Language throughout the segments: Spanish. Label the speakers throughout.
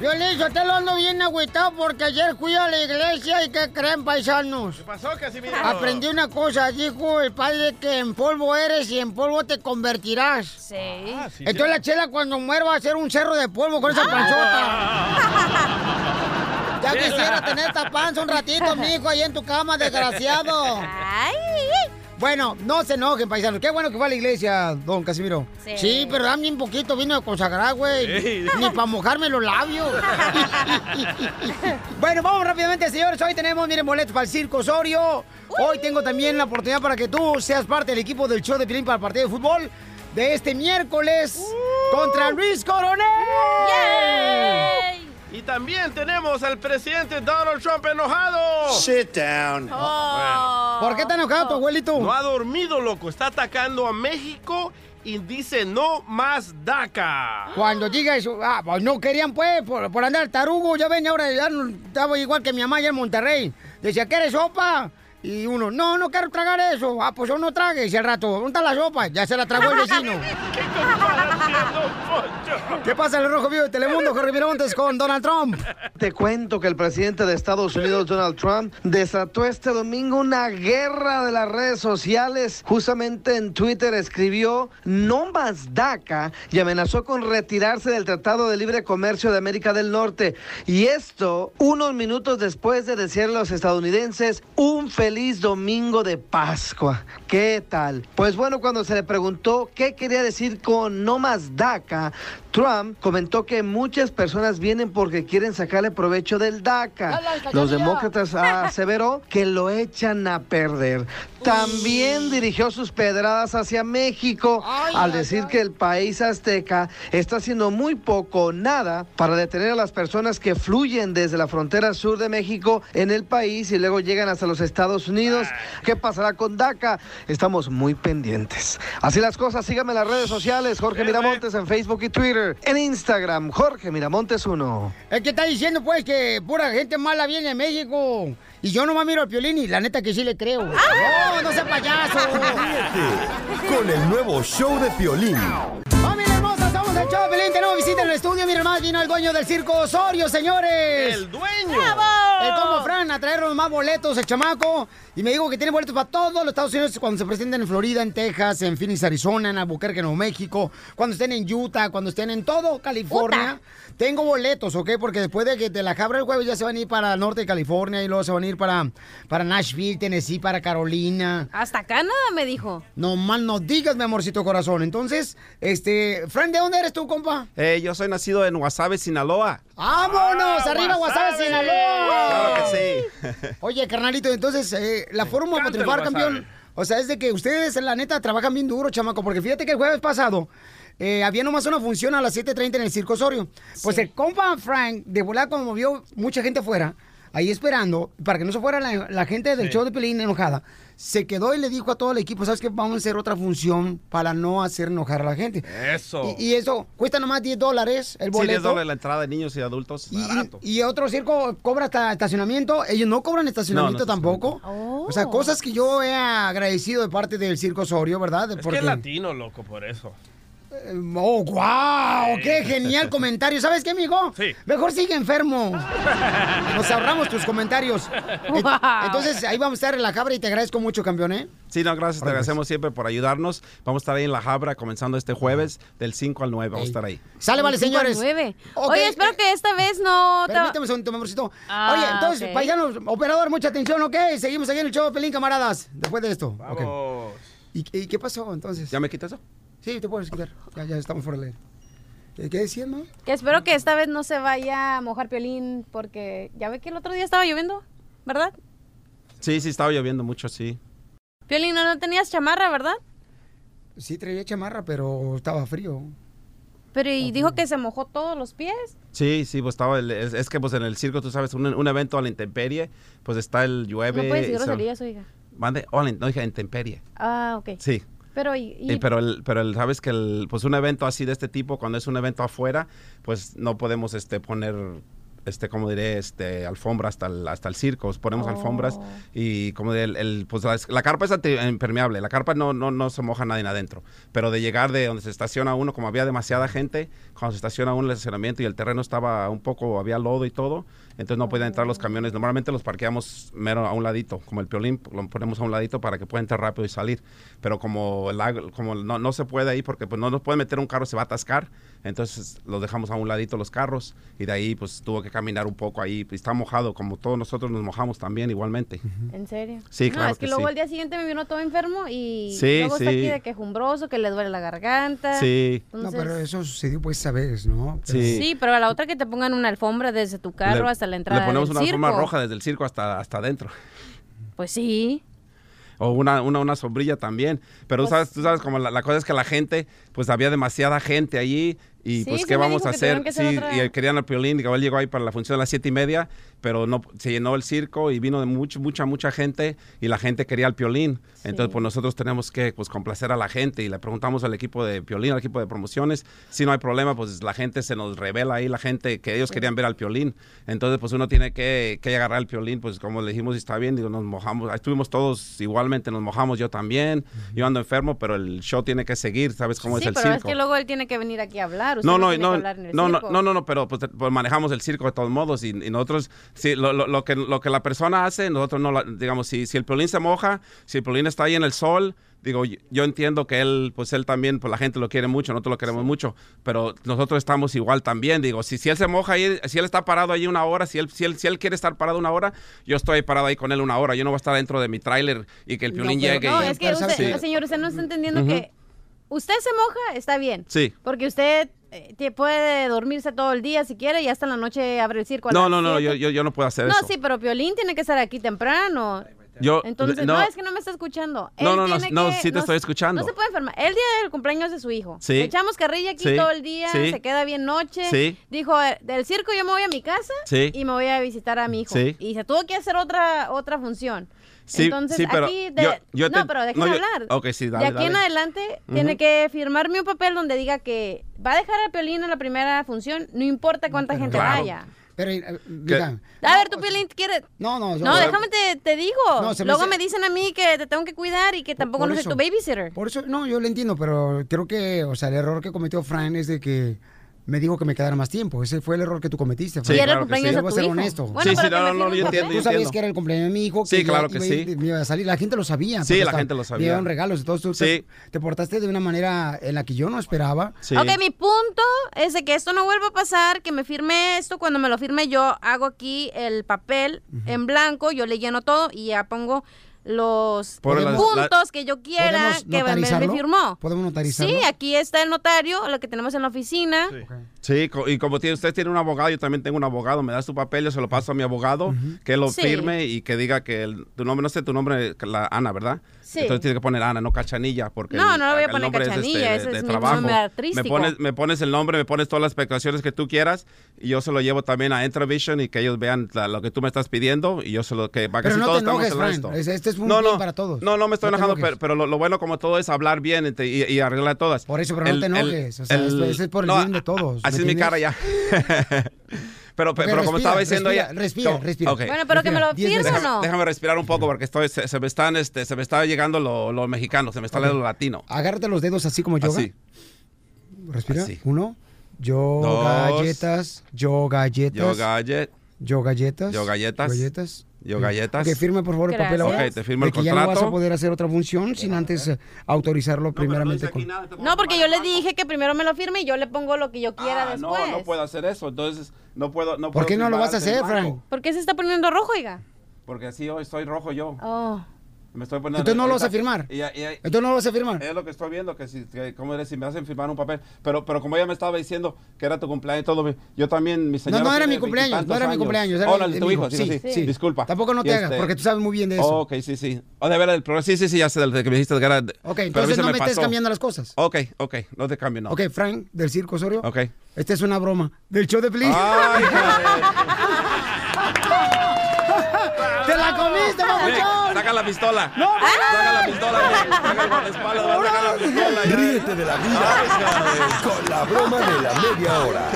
Speaker 1: Violín, yo te lo ando bien agüitado porque ayer fui a la iglesia y ¿qué creen, paisanos?
Speaker 2: ¿Qué pasó, Casimiro?
Speaker 1: Aprendí una cosa, dijo el padre que en polvo eres y en polvo te convertirás.
Speaker 3: Sí.
Speaker 2: Ah, sí,
Speaker 1: Entonces la chela cuando muera va a ser un cerro de polvo con esa panzota. Ya quisiera tener esta panza un ratito, mijo, ahí en tu cama, desgraciado.
Speaker 3: Ay.
Speaker 1: Bueno, no se enojen, paisanos. Qué bueno que va a la iglesia, don Casimiro.
Speaker 3: Sí.
Speaker 1: pero dame un poquito, vino a consagrar, güey.
Speaker 2: Sí.
Speaker 1: Ni para mojarme los labios. bueno, vamos rápidamente, señores. Hoy tenemos, miren, boletos para el Circo Osorio. Hoy tengo también la oportunidad para que tú seas parte del equipo del show de Pilín para el partido de fútbol de este miércoles contra Luis Coronel.
Speaker 3: Yay.
Speaker 2: Y también tenemos al presidente Donald Trump enojado.
Speaker 4: Sit down.
Speaker 3: Oh.
Speaker 1: ¿Por qué está enojado tu abuelito?
Speaker 2: No ha dormido, loco. Está atacando a México y dice no más DACA.
Speaker 1: Cuando diga eso, ah, pues no querían pues, por, por andar tarugo, ya ven, ahora ya no- estaba igual que mi mamá allá en Monterrey. Decía, ¿quieres sopa? Y uno, no, no quiero tragar eso. Ah, pues yo no trague. Y al rato, ¿dónde está la sopa? Ya se la tragó el vecino.
Speaker 2: ¿Qué
Speaker 1: pasa en el Rojo Vivo de Telemundo, Jorge Miramontes con Donald Trump?
Speaker 4: Te cuento que el presidente de Estados Unidos, Donald Trump, desató este domingo una guerra de las redes sociales. Justamente en Twitter escribió no más DACA y amenazó con retirarse del Tratado de Libre Comercio de América del Norte. Y esto unos minutos después de decirle a los estadounidenses un feliz domingo de Pascua. ¿Qué tal? Pues bueno, cuando se le preguntó qué quería decir con no más DACA, Trump comentó que muchas personas vienen porque quieren sacarle provecho del DACA. Los demócratas aseveró que lo echan a perder. También dirigió sus pedradas hacia México al decir que el país azteca está haciendo muy poco o nada para detener a las personas que fluyen desde la frontera sur de México en el país y luego llegan hasta los Estados Unidos. ¿Qué pasará con DACA? Estamos muy pendientes. Así las cosas, síganme en las redes sociales, Jorge Miramontes en Facebook y Twitter, en Instagram, Jorge Miramontes 1.
Speaker 1: Es que está diciendo, pues, que pura gente mala viene de México. Y yo nomás miro al Piolín y la neta que sí le creo. No, no sea payaso.
Speaker 5: Con el nuevo show de Piolín.
Speaker 1: El show de Piolín. Tenemos visita en el estudio. Miren más, vino el dueño del circo Osorio, señores.
Speaker 2: El dueño.
Speaker 1: El como Fran a traernos más boletos, el chamaco. Y me dijo que tiene boletos para todos los Estados Unidos cuando se presenten en Florida, en Texas, en Phoenix, Arizona, en Albuquerque, Nuevo México, cuando estén en Utah, cuando estén en todo California. Tengo boletos, ¿ok? Porque después de que te la cabra el jueves ya se van a ir para el norte de California y luego se van a ir para, para Nashville, Tennessee, para Carolina.
Speaker 3: Hasta Canadá me dijo.
Speaker 1: No mal no digas, mi amorcito corazón. Entonces, este, Fran, ¿de dónde eres tú, compa?
Speaker 6: Eh, yo soy nacido en Guasave, Sinaloa.
Speaker 1: ¡Vámonos!
Speaker 2: Ah,
Speaker 1: ¡Arriba, Guasave. Sinaloa!
Speaker 6: Claro que sí.
Speaker 1: Oye, carnalito, entonces, eh, la forma para triunfar, campeón, o sea, es de que ustedes, la neta, trabajan bien duro, chamaco, porque fíjate que el jueves pasado eh, había nomás una función a las 7.30 en el Circo Osorio. Pues el compa Frank, de volar, como vio mucha gente afuera, ahí esperando, para que no se fuera la, la gente del
Speaker 2: Sí.
Speaker 1: show de Pelín enojada, se quedó y le dijo a todo el equipo, ¿sabes qué? Vamos a hacer otra función para no hacer enojar a la gente.
Speaker 2: Eso.
Speaker 1: Y, y eso cuesta nomás 10 dólares el
Speaker 6: Sí,
Speaker 1: boleto.
Speaker 6: 10 dólares la entrada de niños y adultos.
Speaker 1: Y,
Speaker 6: barato.
Speaker 1: y otro circo cobra hasta estacionamiento. Ellos no cobran estacionamiento
Speaker 6: No, no
Speaker 1: tampoco.
Speaker 3: Oh.
Speaker 1: O sea, cosas que yo he agradecido de parte del Circo Osorio, ¿verdad?
Speaker 2: Es que es latino, loco, por eso.
Speaker 1: Eh, ¡Oh, wow! ¡Qué genial comentario! ¿Sabes qué, amigo?
Speaker 2: Sí.
Speaker 1: Mejor sigue enfermo. Nos ahorramos tus comentarios.
Speaker 3: Wow.
Speaker 1: Entonces, ahí vamos a estar en la cabra y te agradezco mucho, campeón, ¿eh?
Speaker 6: Sí, no, gracias. Te
Speaker 1: Órale,
Speaker 6: agradecemos siempre por ayudarnos. Vamos a estar ahí en La Habra comenzando este jueves del 5 al 9. Vamos a estar ahí.
Speaker 1: Sale, vale, señores.
Speaker 3: nueve.
Speaker 1: Ok,
Speaker 3: Oye, espero que esta vez no... te-
Speaker 1: Permíteme un segundo, mi amorcito.
Speaker 3: Ah,
Speaker 1: Oye, entonces,
Speaker 3: ok.
Speaker 1: paisanos, operador, mucha atención, ¿ok? Seguimos aquí en el show de Pelín, camaradas. Después de esto. Ok.
Speaker 2: Vamos.
Speaker 1: ¿Y, y qué pasó entonces?
Speaker 6: ¿Ya me quitas eso?
Speaker 1: Sí, te puedes quitar. Ya, ya estamos fuera de ley. ¿Qué, no?
Speaker 3: Que espero que esta vez no se vaya a mojar Piolín porque ya ve que el otro día estaba lloviendo, ¿verdad?
Speaker 6: Sí, sí, estaba lloviendo mucho, sí.
Speaker 3: Piolín, no, no tenías chamarra, ¿verdad?
Speaker 1: Sí, traía chamarra, pero estaba frío.
Speaker 3: Pero y dijo que se mojó todos los pies.
Speaker 6: Sí, sí, pues estaba. el- es, es que pues en el circo, tú sabes, un, un evento a la intemperie, pues está el llueve.
Speaker 3: No puedes decir groserías, oiga.
Speaker 6: Mande, oh, no dije intemperie.
Speaker 3: Ah, ok.
Speaker 6: Sí.
Speaker 3: Pero, y, y-
Speaker 6: Y pero el, pero el, sabes que el, pues un evento así de este tipo, cuando es un evento afuera, pues no podemos este poner este como diré este alfombra hasta el, hasta el circo ponemos
Speaker 3: Oh.
Speaker 6: alfombras y como diré, el, el, pues la, la carpa es impermeable la carpa no, no no se moja nadie adentro pero de llegar de donde se estaciona uno como había demasiada gente cuando se estaciona uno el estacionamiento y el terreno estaba un poco había lodo y todo entonces no podían entrar los camiones. Normalmente los parqueamos mero a un ladito como el piolín lo ponemos a un ladito para que pueda entrar rápido y salir. Pero como el como no, no se puede ahí porque pues no nos puede meter un carro se va a atascar entonces los dejamos a un ladito los carros y de ahí pues tuvo que caminar un poco ahí y está mojado como todos nosotros nos mojamos también igualmente
Speaker 3: ¿En serio?
Speaker 6: Sí,
Speaker 3: no,
Speaker 6: claro
Speaker 3: es que,
Speaker 6: que
Speaker 3: luego
Speaker 6: sí.
Speaker 3: el día siguiente me vino todo enfermo y
Speaker 6: Sí,
Speaker 3: luego está aquí
Speaker 6: sí.
Speaker 3: de quejumbroso, que le duele la garganta.
Speaker 6: sí
Speaker 1: No,
Speaker 3: Entonces-
Speaker 1: pero eso sucedió pues esa vez, ¿no? Pero-
Speaker 6: Sí.
Speaker 3: Sí, pero a la otra que te pongan una alfombra desde tu carro
Speaker 6: Le-
Speaker 3: hasta la entrada
Speaker 6: le ponemos
Speaker 3: del
Speaker 6: una
Speaker 3: circo.
Speaker 6: alfombra roja desde el circo hasta hasta adentro
Speaker 3: Pues sí.
Speaker 6: o una, una, una sombrilla también. Pero tú
Speaker 3: Pues-
Speaker 6: sabes, tú sabes como la, la cosa es que la gente, pues había demasiada gente allí y
Speaker 3: Sí,
Speaker 6: pues qué vamos a hacer. Sí,
Speaker 3: otra-
Speaker 6: y querían al Piolín, y él llegó ahí para la función de las siete y media, pero no se llenó el circo y vino de mucho, mucha, mucha gente y la gente quería al Piolín. Entonces, pues nosotros tenemos que pues complacer a la gente y le preguntamos al equipo de Piolín, al equipo de promociones, si no hay problema, pues la gente se nos revela ahí, la gente que ellos querían ver al Piolín. Entonces, pues uno tiene que, que agarrar el Piolín, pues como le dijimos, está bien, digo, nos mojamos, ahí estuvimos todos igualmente, nos mojamos yo también, yo ando enfermo, pero el show tiene que seguir, ¿sabes cómo
Speaker 3: sí,
Speaker 6: es el
Speaker 3: pero
Speaker 6: circo?
Speaker 3: es que luego él tiene que venir aquí a hablar. Usted
Speaker 6: No,
Speaker 3: no,
Speaker 6: no, no,
Speaker 3: el
Speaker 6: no, no,
Speaker 3: circo.
Speaker 6: no, no, no, pero pues, pues, manejamos el circo de todos modos y, y nosotros, sí, lo, lo- lo que, lo que la persona hace, nosotros no, la- digamos, si, si el piolín se moja, si el piolín está ahí en el sol, digo, yo, entiendo que él, pues él también, pues la gente lo quiere mucho, nosotros lo queremos mucho, pero nosotros estamos igual también, digo, si, si él se moja ahí, si él está parado ahí una hora, si él, si él, si él quiere estar parado una hora, yo estoy ahí parado ahí con él una hora, yo no voy a estar dentro de mi tráiler y que el
Speaker 1: No,
Speaker 6: piolín
Speaker 1: pero-
Speaker 6: llegue.
Speaker 3: No,
Speaker 6: y-
Speaker 3: es que
Speaker 1: Pero ¿sabes
Speaker 3: usted,
Speaker 1: qué?
Speaker 3: señor, usted no está entendiendo
Speaker 6: Ujú.
Speaker 3: que usted se moja, está bien.
Speaker 6: Sí.
Speaker 3: Porque usted eh, tie- puede dormirse todo el día si quiere y hasta en la noche abre el circo.
Speaker 6: No, no, no, yo, yo, yo no puedo hacer
Speaker 3: No,
Speaker 6: eso.
Speaker 3: sí, pero Piolín tiene que estar aquí temprano.
Speaker 6: Yo,
Speaker 3: Entonces, no, es que no me está escuchando.
Speaker 6: No,
Speaker 3: Él
Speaker 6: no, no,
Speaker 3: tiene
Speaker 6: no,
Speaker 3: que-
Speaker 6: sí te estoy escuchando.
Speaker 3: No se puede enfermar. El día del cumpleaños de su hijo.
Speaker 6: Sí.
Speaker 3: Le echamos carrilla aquí
Speaker 6: Sí.
Speaker 3: todo el día,
Speaker 6: Sí.
Speaker 3: se queda bien noche.
Speaker 6: Sí.
Speaker 3: Dijo, "Eh, del circo yo me voy a mi casa
Speaker 6: Sí.
Speaker 3: y me voy a visitar a mi hijo.
Speaker 6: Sí.
Speaker 3: Y se tuvo que hacer otra, otra función.
Speaker 6: Sí,
Speaker 3: Entonces,
Speaker 6: sí, pero
Speaker 3: aquí... de-
Speaker 6: yo- yo
Speaker 3: no,
Speaker 6: te-
Speaker 3: pero déjeme
Speaker 6: no, yo-
Speaker 3: hablar.
Speaker 6: ok, sí, dale,
Speaker 3: De aquí en
Speaker 6: dale.
Speaker 3: adelante tiene
Speaker 6: Ujú.
Speaker 3: que firmarme un papel donde diga que va a dejar a Piolín en la primera función, no importa cuánta gente
Speaker 6: Claro.
Speaker 3: vaya.
Speaker 1: Pero, eh, mira,
Speaker 3: A ver, tú, Piolín, ¿quieres...?
Speaker 1: no, no.
Speaker 3: No, déjame te, te digo.
Speaker 1: No, me
Speaker 3: Luego
Speaker 1: hace-
Speaker 3: me dicen a mí que te tengo que cuidar y que tampoco
Speaker 1: por
Speaker 3: no soy
Speaker 1: eso.
Speaker 3: tu babysitter.
Speaker 1: Por eso, no, yo lo entiendo, pero creo que, o sea, el error que cometió Fran es de que me dijo que me quedara más tiempo. Ese fue el error que tú cometiste.
Speaker 6: Sí,
Speaker 3: era
Speaker 6: claro
Speaker 3: el
Speaker 6: que
Speaker 3: cumpleaños
Speaker 6: sí.
Speaker 3: de
Speaker 1: Voy a
Speaker 3: tu
Speaker 1: ser
Speaker 3: hijo.
Speaker 1: honesto.
Speaker 3: Bueno,
Speaker 6: Sí, sí, no, no, yo entiendo.
Speaker 1: Tú sabías que era el cumpleaños de mi hijo.
Speaker 6: Sí, claro que sí.
Speaker 1: Me iba a salir. La gente lo sabía.
Speaker 6: Sí, la gente lo sabía.
Speaker 1: Me dieron regalos. Entonces tú te-
Speaker 6: Sí.
Speaker 1: te, portaste de una manera en la que yo no esperaba.
Speaker 6: Sí.
Speaker 3: Ok, mi punto es de que esto no vuelva a pasar, que me firme esto. Cuando me lo firme, yo hago aquí el papel en blanco, yo le lleno todo y ya pongo los puntos que yo quiera
Speaker 1: ¿Podemos
Speaker 3: que me, firmó.
Speaker 1: ¿Podemos notarizarlo?
Speaker 3: Sí, aquí está el notario, lo que tenemos en la oficina.
Speaker 6: Sí, co- y como tiene, usted tiene un abogado, yo también tengo un abogado, me das tu papel, yo se lo paso a mi abogado, que lo
Speaker 3: Sí.
Speaker 6: firme y que diga que el- tu nombre, no sé tu nombre, la Ana, ¿verdad?
Speaker 3: Sí.
Speaker 6: Entonces tiene que poner Ana, no Cachanilla, porque
Speaker 3: No, no le voy a poner Cachanilla, ese
Speaker 6: de
Speaker 3: es mi
Speaker 6: trabajo.
Speaker 3: nombre
Speaker 6: Me pones, me pones el nombre, me pones todas las especificaciones que tú quieras y yo se lo llevo también a Entravision y que ellos vean la- lo que tú me estás pidiendo y yo se lo que para que
Speaker 1: Pero
Speaker 6: si
Speaker 1: no
Speaker 6: todos
Speaker 1: te enojes,
Speaker 6: estamos en
Speaker 1: Fran.
Speaker 6: esto.
Speaker 1: Es- Este es un
Speaker 6: no,
Speaker 1: bien
Speaker 6: no,
Speaker 1: para todos.
Speaker 6: No, no me estoy
Speaker 1: No
Speaker 6: enojando, pero, pero lo, lo bueno como todo es hablar bien y, y- y arreglar todas.
Speaker 1: Por eso, pero no te enojes, o sea, eso es por el
Speaker 6: no,
Speaker 1: bien de todos,
Speaker 6: Así
Speaker 1: ¿me
Speaker 6: es mi cara ya. pero, pero como estaba diciendo
Speaker 1: respira,
Speaker 6: ella.
Speaker 1: respira,
Speaker 6: como-
Speaker 1: respira.
Speaker 3: Bueno, pero que me lo firme o no.
Speaker 6: Déjame respirar un poco porque estoy, se, se me están, este, se me está llegando lo, lo mexicano, se me está
Speaker 1: Ok.
Speaker 6: llegando lo latino.
Speaker 1: Agárrate los dedos así como yoga.
Speaker 6: Así.
Speaker 1: Respira.
Speaker 6: Así.
Speaker 1: Uno. Yo
Speaker 6: Dos.
Speaker 1: galletas. Yo galletas.
Speaker 6: Yo gallet,
Speaker 1: Yo galletas.
Speaker 6: Yo galletas.
Speaker 1: Galletas.
Speaker 6: yo galletas.
Speaker 1: Ok, firme por favor el papel ahora.
Speaker 6: Ok, te firmo el
Speaker 1: que ya no vas a
Speaker 6: contrato.
Speaker 1: poder hacer otra función sin antes eh, autorizarlo primeramente con...
Speaker 3: No, porque yo le dije que primero me lo firme y yo le pongo lo que yo quiera
Speaker 6: Ah,
Speaker 3: después.
Speaker 6: No, no puedo hacer eso, entonces no puedo. No
Speaker 1: ¿Por
Speaker 6: puedo
Speaker 1: qué no lo vas a hacer, Frank?
Speaker 3: ¿Por qué se está poniendo rojo, oiga?
Speaker 6: Porque así hoy estoy rojo yo.
Speaker 3: Oh.
Speaker 6: Me estoy poniendo.
Speaker 1: Entonces no lo vas a firmar.
Speaker 6: Y- y-
Speaker 1: Entonces no lo vas a firmar.
Speaker 6: es lo que estoy viendo, que si, que, como eres, si me hacen firmar un papel. Pero, pero como ella me estaba diciendo que era tu cumpleaños y todo, yo también, mi señora.
Speaker 1: no era
Speaker 6: tiene
Speaker 1: mi cumpleaños, no era mi
Speaker 6: años.
Speaker 1: cumpleaños. Era
Speaker 6: Oh,
Speaker 1: el
Speaker 6: no, tu hijo,
Speaker 1: hijo,
Speaker 6: sí,
Speaker 1: sí,
Speaker 6: sí,
Speaker 1: sí.
Speaker 6: Disculpa.
Speaker 1: Tampoco no te hagas,
Speaker 6: este-
Speaker 1: porque tú sabes muy bien de eso.
Speaker 6: Oh, ok, sí, sí. Oh, de verdad, el programa, sí, sí, sí, ya sé del que me dijiste que era.
Speaker 1: ok, entonces no me estés
Speaker 6: pasó.
Speaker 1: cambiando las cosas.
Speaker 6: Ok, ok, no te cambio, no.
Speaker 1: Ok, Frank, del Circo Osorio.
Speaker 6: Ok.
Speaker 1: Esta es una broma del show de.
Speaker 6: Ay,
Speaker 1: ¡Te la comiste,
Speaker 6: Ey,
Speaker 1: papuchón!
Speaker 6: Saca la pistola.
Speaker 1: ¡No,
Speaker 6: Saca la pistola, güey. Saca el guardaespaldas, va a sacar la pistola. ya.
Speaker 5: Ríete de la vida con la broma de la media hora.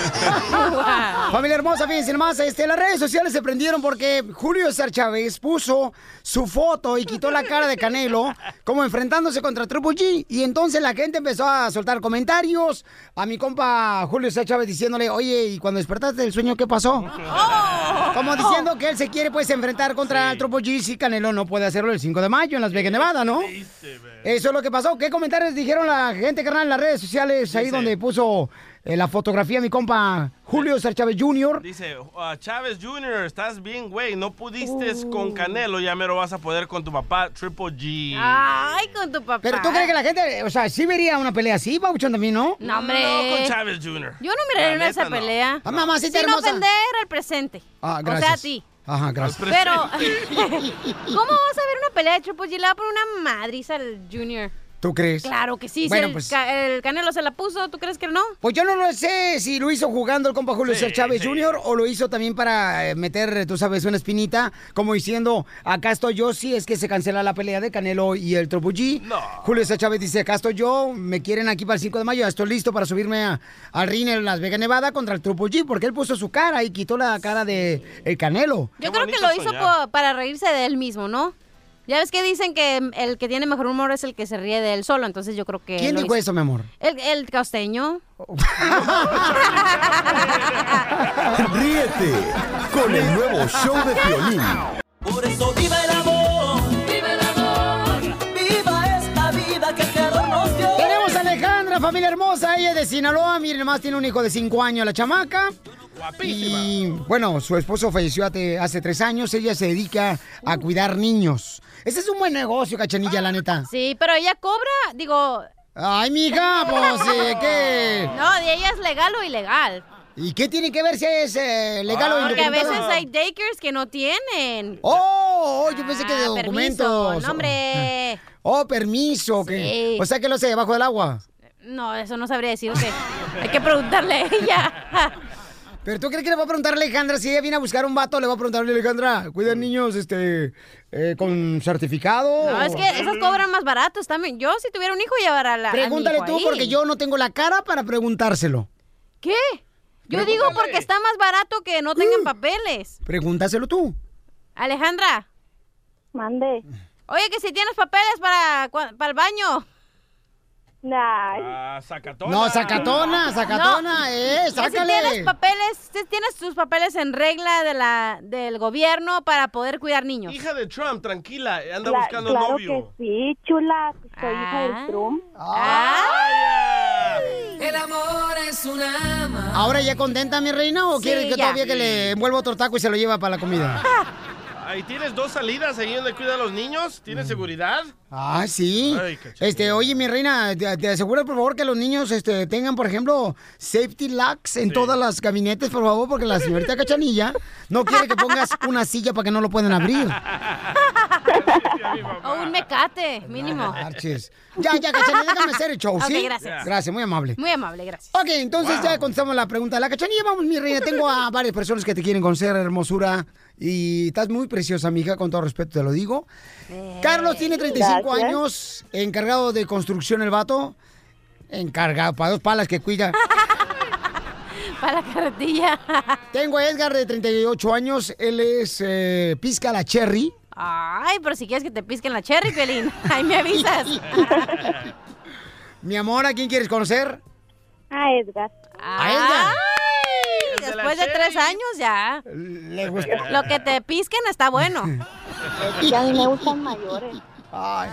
Speaker 1: Familia hermosa, fíjense nomás, este, las redes sociales se prendieron porque Julio César Chávez puso su foto y quitó la cara de Canelo como enfrentándose contra Triple G. Y entonces la gente empezó a soltar comentarios a mi compa Julio César Chávez diciéndole, oye, ¿y cuando despertaste del sueño qué pasó? Como diciendo que él se quiere pues enfrentar contra el Triple G si Canelo no puede hacerlo el 5 de mayo en Las Vegas, Nevada, ¿no? Eso es lo que pasó. ¿Qué comentarios dijeron la gente, carnal, en las redes sociales ahí donde puso eh, la fotografía mi compa Julio César Chávez Jr.?
Speaker 2: Dice, "Ah, Chávez Jr., estás bien, güey. No pudiste con Canelo, ya mero vas a poder con tu papá, Triple G.
Speaker 3: Ay, con tu papá.
Speaker 1: Pero tú crees que la gente, o sea, sí vería una pelea así, Pabuchón, también, ¿no?
Speaker 3: No, hombre.
Speaker 2: No con Chávez Jr.
Speaker 3: Yo no miraría esa
Speaker 2: neta, no.
Speaker 3: pelea.
Speaker 1: Ah, mamacita
Speaker 3: Sin
Speaker 1: hermosa.
Speaker 3: ofender al presente.
Speaker 1: Ah,
Speaker 3: O
Speaker 1: gracias.
Speaker 3: sea, a ti.
Speaker 1: Ajá, gracias.
Speaker 3: Pero, ¿cómo vas a ver una pelea de Triple G? Le va a poner una madriza al Junior.
Speaker 1: ¿Tú crees?
Speaker 3: Claro que sí.
Speaker 1: Bueno,
Speaker 3: si el,
Speaker 1: pues-
Speaker 3: Ca- el Canelo se la puso, ¿tú crees que no?
Speaker 1: Pues yo no lo sé si lo hizo jugando el compa Julio
Speaker 2: Sí,
Speaker 1: César Chávez
Speaker 2: sí.
Speaker 1: Jr. o lo hizo también para eh, meter, tú sabes, una espinita, como diciendo, acá estoy yo, si es que se cancela la pelea de Canelo y el Triple G.
Speaker 2: No.
Speaker 1: Julio César Chávez dice, acá estoy yo, me quieren aquí para el 5 de mayo, estoy listo para subirme a- al ring en Las Vegas, Nevada contra el Triple G, porque él puso su cara y quitó la cara de el Canelo.
Speaker 3: Yo
Speaker 2: Qué
Speaker 3: creo que lo hizo
Speaker 2: soñar.
Speaker 3: para reírse de él mismo, ¿no? Ya ves que dicen que el que tiene mejor humor es el que se ríe de él solo, entonces yo creo que...
Speaker 1: ¿Quién dijo
Speaker 3: hizo.
Speaker 1: eso, mi amor?
Speaker 3: El, el costeño.
Speaker 5: Ríete con el nuevo show de Piolín.
Speaker 7: Por eso viva el
Speaker 1: familia hermosa, ella es de Sinaloa, miren más, tiene un hijo de 5 años, la chamaca.
Speaker 2: Guapísima.
Speaker 1: Y bueno, su esposo falleció hace, hace tres años. Ella se dedica a cuidar niños. Ese es un buen negocio, cachanilla, la neta.
Speaker 3: Sí, pero ella cobra, digo...
Speaker 1: Ay, mija, pues, eh, ¿qué?
Speaker 3: No, de ella es legal o ilegal.
Speaker 1: ¿Y qué tiene que ver si es eh, legal o
Speaker 3: Porque a veces hay daycares que no tienen.
Speaker 1: Oh, oh, yo pensé que de
Speaker 3: Ah,
Speaker 1: documentos.
Speaker 3: permiso, no, hombre.
Speaker 1: Oh, permiso. que-
Speaker 3: Sí.
Speaker 1: O sea que lo hace debajo del agua.
Speaker 3: No, eso no sabría decir. que Hay que preguntarle a ella.
Speaker 1: Pero tú crees que le va a preguntar a Alejandra si ella viene a buscar un vato, le va a preguntarle a Alejandra, cuidan niños este eh, con certificado.
Speaker 3: No, es que esos cobran más baratos también. Yo, si tuviera un hijo, llevara a la. a mi
Speaker 1: Pregúntale
Speaker 3: hijo
Speaker 1: tú,
Speaker 3: ahí.
Speaker 1: porque yo no tengo la cara para preguntárselo.
Speaker 3: ¿Qué? Yo digo porque está más barato que no tengan
Speaker 1: Uh.
Speaker 3: papeles.
Speaker 1: Pregúntaselo tú.
Speaker 3: Alejandra.
Speaker 8: Mande.
Speaker 3: Oye, que si tienes papeles para, para el baño.
Speaker 8: Ay,
Speaker 2: Ah, sacatona.
Speaker 1: No, sacatona, sacatona, eh,
Speaker 3: Que si
Speaker 1: sácale.
Speaker 3: tienes papeles, si tienes tus papeles en regla de la, del gobierno para poder cuidar niños.
Speaker 2: Hija de Trump, tranquila, anda
Speaker 8: cla-
Speaker 2: buscando
Speaker 8: claro
Speaker 2: novio.
Speaker 8: que sí, chula. Soy hija
Speaker 3: Ah.
Speaker 8: del Trump.
Speaker 7: El amor es una ama.
Speaker 1: ¿Ahora ya contenta, mi reina, o
Speaker 3: Sí,
Speaker 1: quieres que
Speaker 3: ya.
Speaker 1: todavía que le envuelva otro taco y se lo lleva para la comida?
Speaker 2: Ahí tienes dos salidas ahí donde cuidan a los niños. ¿Tienes seguridad?
Speaker 1: Ah, sí.
Speaker 2: Ay,
Speaker 1: Este, oye, mi reina, te, te aseguro, por favor, que los niños este, tengan, por ejemplo, safety locks en todas las gabinetes, por favor, porque la señorita Cachanilla no quiere que pongas una silla para que no lo puedan abrir.
Speaker 3: O un mecate, mínimo.
Speaker 1: Marches. Ya, ya, Cachanilla, déjame hacer el show, ¿sí?
Speaker 3: gracias.
Speaker 1: Gracias, muy amable.
Speaker 3: Muy amable, gracias.
Speaker 1: Ok, entonces ya contestamos la pregunta de la cachanilla. Vamos, mi reina. Tengo a varias personas que te quieren conocer, hermosura. Y estás muy preciosa, mija, con todo respeto te lo digo. Carlos tiene 35
Speaker 8: Gracias.
Speaker 1: años, encargado de construcción el vato. Encargado, para dos palas que cuida.
Speaker 3: Para la carretilla.
Speaker 1: Tengo a Edgar de 38 años, él es eh, pizca la cherry.
Speaker 3: Ay, pero si quieres que te pisquen la cherry, Pelín, ahí me avisas.
Speaker 1: Mi amor, ¿a quién quieres conocer?
Speaker 8: A Edgar.
Speaker 1: A Edgar.
Speaker 3: Después de tres años ya.
Speaker 1: Le gusta.
Speaker 3: Lo que te pisquen está bueno.
Speaker 8: Y a mí me gustan mayores.
Speaker 1: Ay,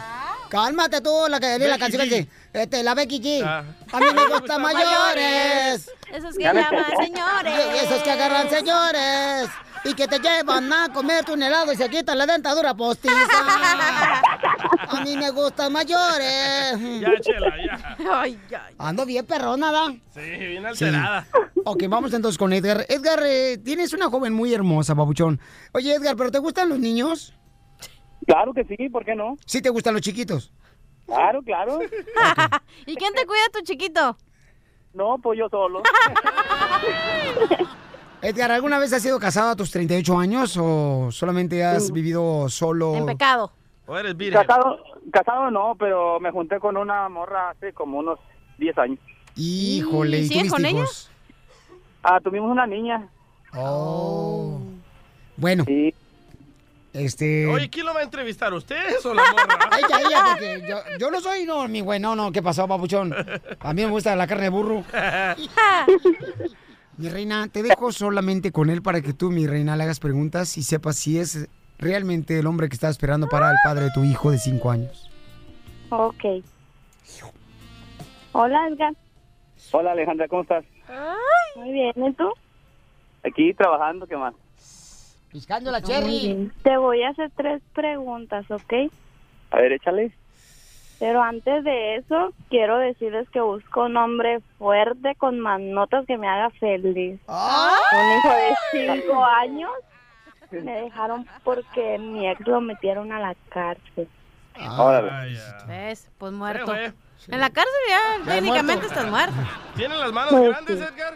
Speaker 1: cálmate tú, la, que, la
Speaker 2: Becky
Speaker 1: canción que este, la Becky G.
Speaker 2: Ah.
Speaker 1: A mí me gustan mayores.
Speaker 3: Esos que llaman
Speaker 1: Y
Speaker 3: señores.
Speaker 1: esos que agarran señores y que te llevan a comer un helado y se quitan la dentadura postiza. A mí me gustan mayores.
Speaker 2: Ya, chela, ya.
Speaker 3: Ay, ay.
Speaker 1: Ando bien perrona, ¿da?
Speaker 2: Sí, bien alterada.
Speaker 1: Ok, vamos entonces con Edgar. Edgar, eh, tienes una joven muy hermosa, babuchón. Oye, Edgar, ¿pero te gustan los niños?
Speaker 9: Claro que sí, ¿por qué no?
Speaker 1: Sí te gustan los chiquitos.
Speaker 9: Claro, claro.
Speaker 3: ¿Y quién te cuida tu chiquito?
Speaker 9: No, pues yo solo.
Speaker 1: Edgar, ¿alguna vez has sido casado a tus 38 años o solamente has vivido solo?
Speaker 3: En pecado.
Speaker 2: ¿O eres virgen?
Speaker 9: Casado, casado no, pero me junté con una morra hace como unos 10 años.
Speaker 1: Híjole, ¿y
Speaker 3: ¿Sigues con ella?
Speaker 1: hijos?
Speaker 9: Ah, tuvimos una niña.
Speaker 1: Oh. Bueno.
Speaker 9: Sí.
Speaker 1: Este.
Speaker 2: Oye, ¿quién lo va a entrevistar? ¿Ustedes o la morra?
Speaker 1: Ella, ella, porque yo, yo no soy, no, mi güey, no, no, ¿qué pasó, papuchón? A mí me gusta la carne de burro. Mi reina, te dejo solamente con él para que tú, mi reina, le hagas preguntas y sepas si es realmente el hombre que está esperando para el padre de tu hijo de cinco años.
Speaker 8: Ok. Hola, Edgar.
Speaker 9: Hola Alejandra, ¿cómo estás?
Speaker 8: Muy bien, ¿y tú?
Speaker 9: Aquí trabajando, ¿qué más?
Speaker 1: Piscando la
Speaker 8: bien. Te voy a hacer tres preguntas, ¿ok?
Speaker 9: A ver, échale.
Speaker 8: Pero antes de eso, quiero decirles que busco un hombre fuerte con manotas que me haga feliz. Un hijo de cinco años me dejaron porque mi ex lo metieron a la cárcel.
Speaker 9: Órale.
Speaker 3: ¿Ves? Pues muerto. En la cárcel ya técnicamente estás muerto.
Speaker 2: ¿Tiene las manos
Speaker 8: Pues
Speaker 2: grandes,
Speaker 8: sí.
Speaker 2: Edgar?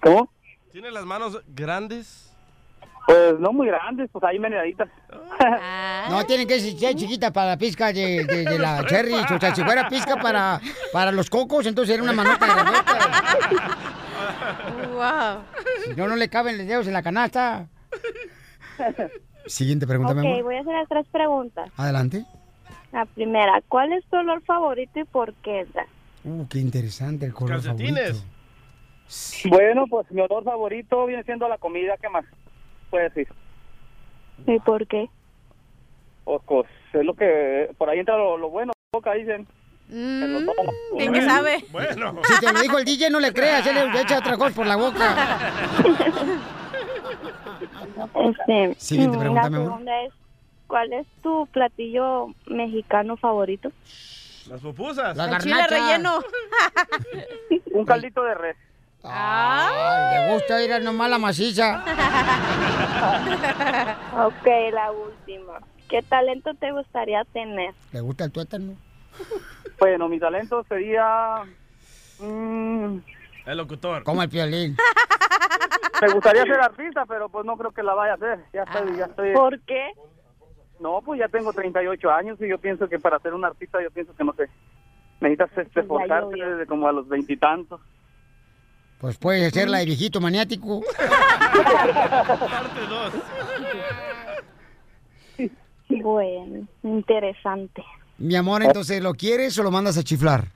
Speaker 9: ¿Cómo?
Speaker 2: ¿Tiene las manos grandes?
Speaker 9: Pues no muy grandes, pues ahí meneditas.
Speaker 1: No, tienen que ser chiquita para la pizca de, de- de la cherry. O sea, si fuera pizca para, para los cocos, entonces era una manota grandota.
Speaker 3: Wow.
Speaker 1: Si no, no le caben los dedos en la canasta. Siguiente pregunta, mi
Speaker 8: Ok,
Speaker 1: amor.
Speaker 8: voy a hacer las tres preguntas.
Speaker 1: Adelante.
Speaker 8: La primera, ¿cuál es tu olor favorito y por qué?
Speaker 1: Uh, qué interesante el color
Speaker 2: Calcetines.
Speaker 1: favorito.
Speaker 9: Bueno, pues mi olor favorito viene siendo la comida, ¿qué más? Puedes decir.
Speaker 8: ¿Y por qué?
Speaker 9: Pues, pues, es lo que, por ahí entra lo, lo bueno, boca, dicen.
Speaker 3: Mm,
Speaker 9: lo tomo.
Speaker 3: ¿En qué sabe?
Speaker 2: Bueno.
Speaker 1: Si te lo dijo el DJ, no le creas, él le echa otra cosa por la boca.
Speaker 8: Este,
Speaker 1: Siguiente
Speaker 8: mm,
Speaker 1: pregunta,
Speaker 8: la segunda es, ¿cuál es tu platillo mexicano favorito?
Speaker 2: Las pupusas.
Speaker 1: La
Speaker 3: El chile
Speaker 1: garnacha.
Speaker 3: relleno.
Speaker 9: Un caldito de res.
Speaker 1: Ay, le gusta ir a nomás la maciza.
Speaker 8: Ok, la última. ¿Qué talento te gustaría tener?
Speaker 1: ¿Le gusta el tuétano?
Speaker 9: Bueno, mi talento sería... mm,
Speaker 2: El locutor.
Speaker 1: Como el piolín.
Speaker 9: me gustaría ser artista, pero pues no creo que la vaya a hacer. Ya estoy, ya estoy...
Speaker 8: ¿Por qué?
Speaker 9: No, pues ya tengo 38 años y yo pienso que para ser un artista, yo pienso que no sé. Necesitas este, esforzarte desde como a los veintitantos.
Speaker 1: Pues puede ser la de viejito maniático.
Speaker 2: Parte 2.
Speaker 8: Bueno, interesante.
Speaker 1: Mi amor, entonces, ¿lo quieres o lo mandas a chiflar?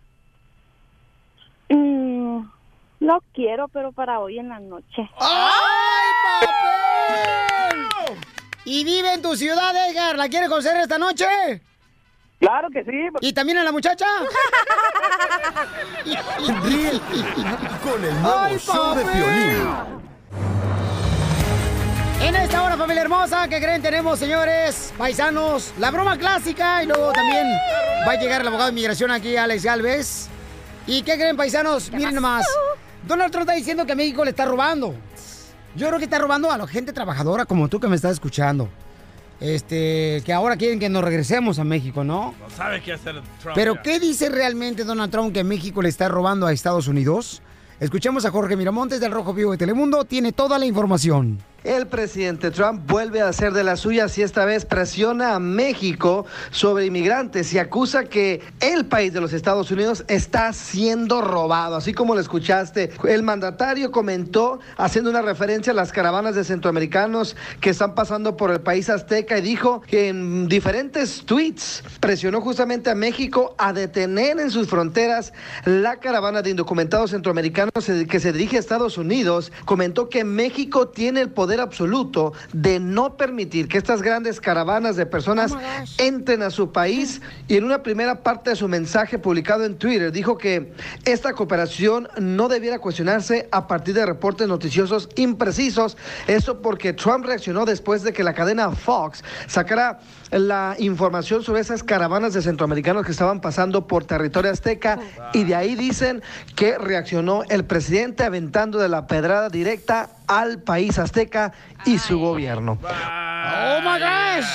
Speaker 8: Mm, lo quiero, pero para hoy en la noche.
Speaker 1: ¡Ay, papel! ¿Y vive en tu ciudad, Edgar? ¿La quieres conocer esta noche?
Speaker 9: Claro que sí.
Speaker 1: ¿Y también a la muchacha?
Speaker 5: Ríete con el nuevo
Speaker 1: ¡Ay,
Speaker 5: show de! Piolín.
Speaker 1: En esta hora, familia hermosa, ¿qué creen? Tenemos, señores, paisanos, la broma clásica y luego también va a llegar el abogado de inmigración aquí, Alex Galvez. ¿Y qué creen, paisanos? Miren nomás. Donald Trump está diciendo que a México le está robando. Yo creo que está robando a la gente trabajadora como tú que me estás escuchando. Este, que ahora quieren que nos regresemos a México, ¿no?
Speaker 2: No sabe qué hacer Trump.
Speaker 1: Pero
Speaker 2: ya.
Speaker 1: ¿qué dice realmente Donald Trump que México le está robando a Estados Unidos? Escuchemos a Jorge Miramontes del Rojo Vivo de Telemundo, tiene toda la información.
Speaker 4: El presidente Trump vuelve a hacer de las suyas y esta vez presiona a México sobre inmigrantes y acusa que el país de los Estados Unidos está siendo robado. Así como lo escuchaste, el mandatario comentó haciendo una referencia a las caravanas de centroamericanos que están pasando por el país azteca y dijo que en diferentes tweets presionó justamente a México a detener en sus fronteras la caravana de indocumentados centroamericanos que se dirige a Estados Unidos. Comentó que México tiene el poder absoluto de no permitir que estas grandes caravanas de personas entren a su país y en una primera parte de su mensaje publicado en Twitter dijo que esta cooperación no debiera cuestionarse a partir de reportes noticiosos imprecisos. Esto porque Trump reaccionó después de que la cadena Fox sacara la información sobre esas caravanas de centroamericanos que estaban pasando por territorio azteca y de ahí dicen que reaccionó el presidente aventando de la pedrada directa al país azteca y su gobierno.
Speaker 1: ¡Oh, my gosh!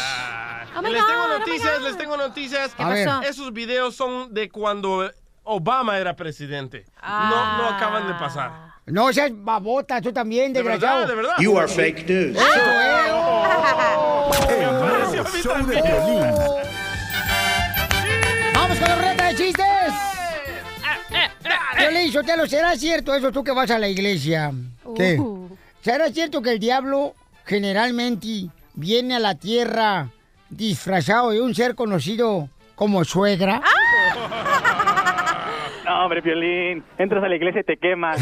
Speaker 3: Oh
Speaker 2: les tengo
Speaker 3: God,
Speaker 2: noticias, les tengo noticias.
Speaker 1: ¿Qué A ver. pasó?
Speaker 2: Esos videos son de cuando Obama era presidente. No, no acaban de pasar.
Speaker 1: No seas babota, tú también,
Speaker 2: De
Speaker 1: desgraciado.
Speaker 2: verdad, de verdad.
Speaker 5: You are fake news. Show de Piolín.
Speaker 1: ¡Vamos con la reta de chistes! Piolín, Sotelo, ¿será cierto eso tú que vas a la iglesia? ¿Qué?
Speaker 3: Uh.
Speaker 1: ¿Será cierto que el diablo generalmente viene a la tierra disfrazado de un ser conocido como suegra?
Speaker 9: No, hombre, Piolín. Entras a la iglesia y te quemas.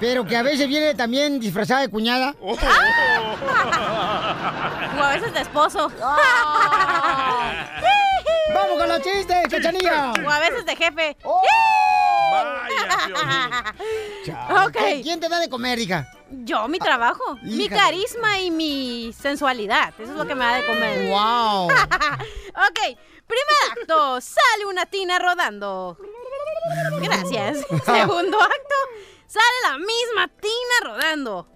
Speaker 1: Pero que a veces viene también disfrazada de cuñada.
Speaker 3: O a veces de esposo.
Speaker 1: ¡Vamos con los chistes, cachanilla!
Speaker 3: O a veces de jefe.
Speaker 1: Chale,
Speaker 3: Ok.
Speaker 1: ¿qué- ¿Quién te da de comer, hija?
Speaker 3: Yo, mi trabajo, mi
Speaker 1: hija.
Speaker 3: carisma y mi sensualidad. Eso es lo que me da de comer.
Speaker 1: ¡Wow!
Speaker 3: ok, primer acto. Sale una tina rodando. Gracias. Segundo acto. Sale la misma tina rodando.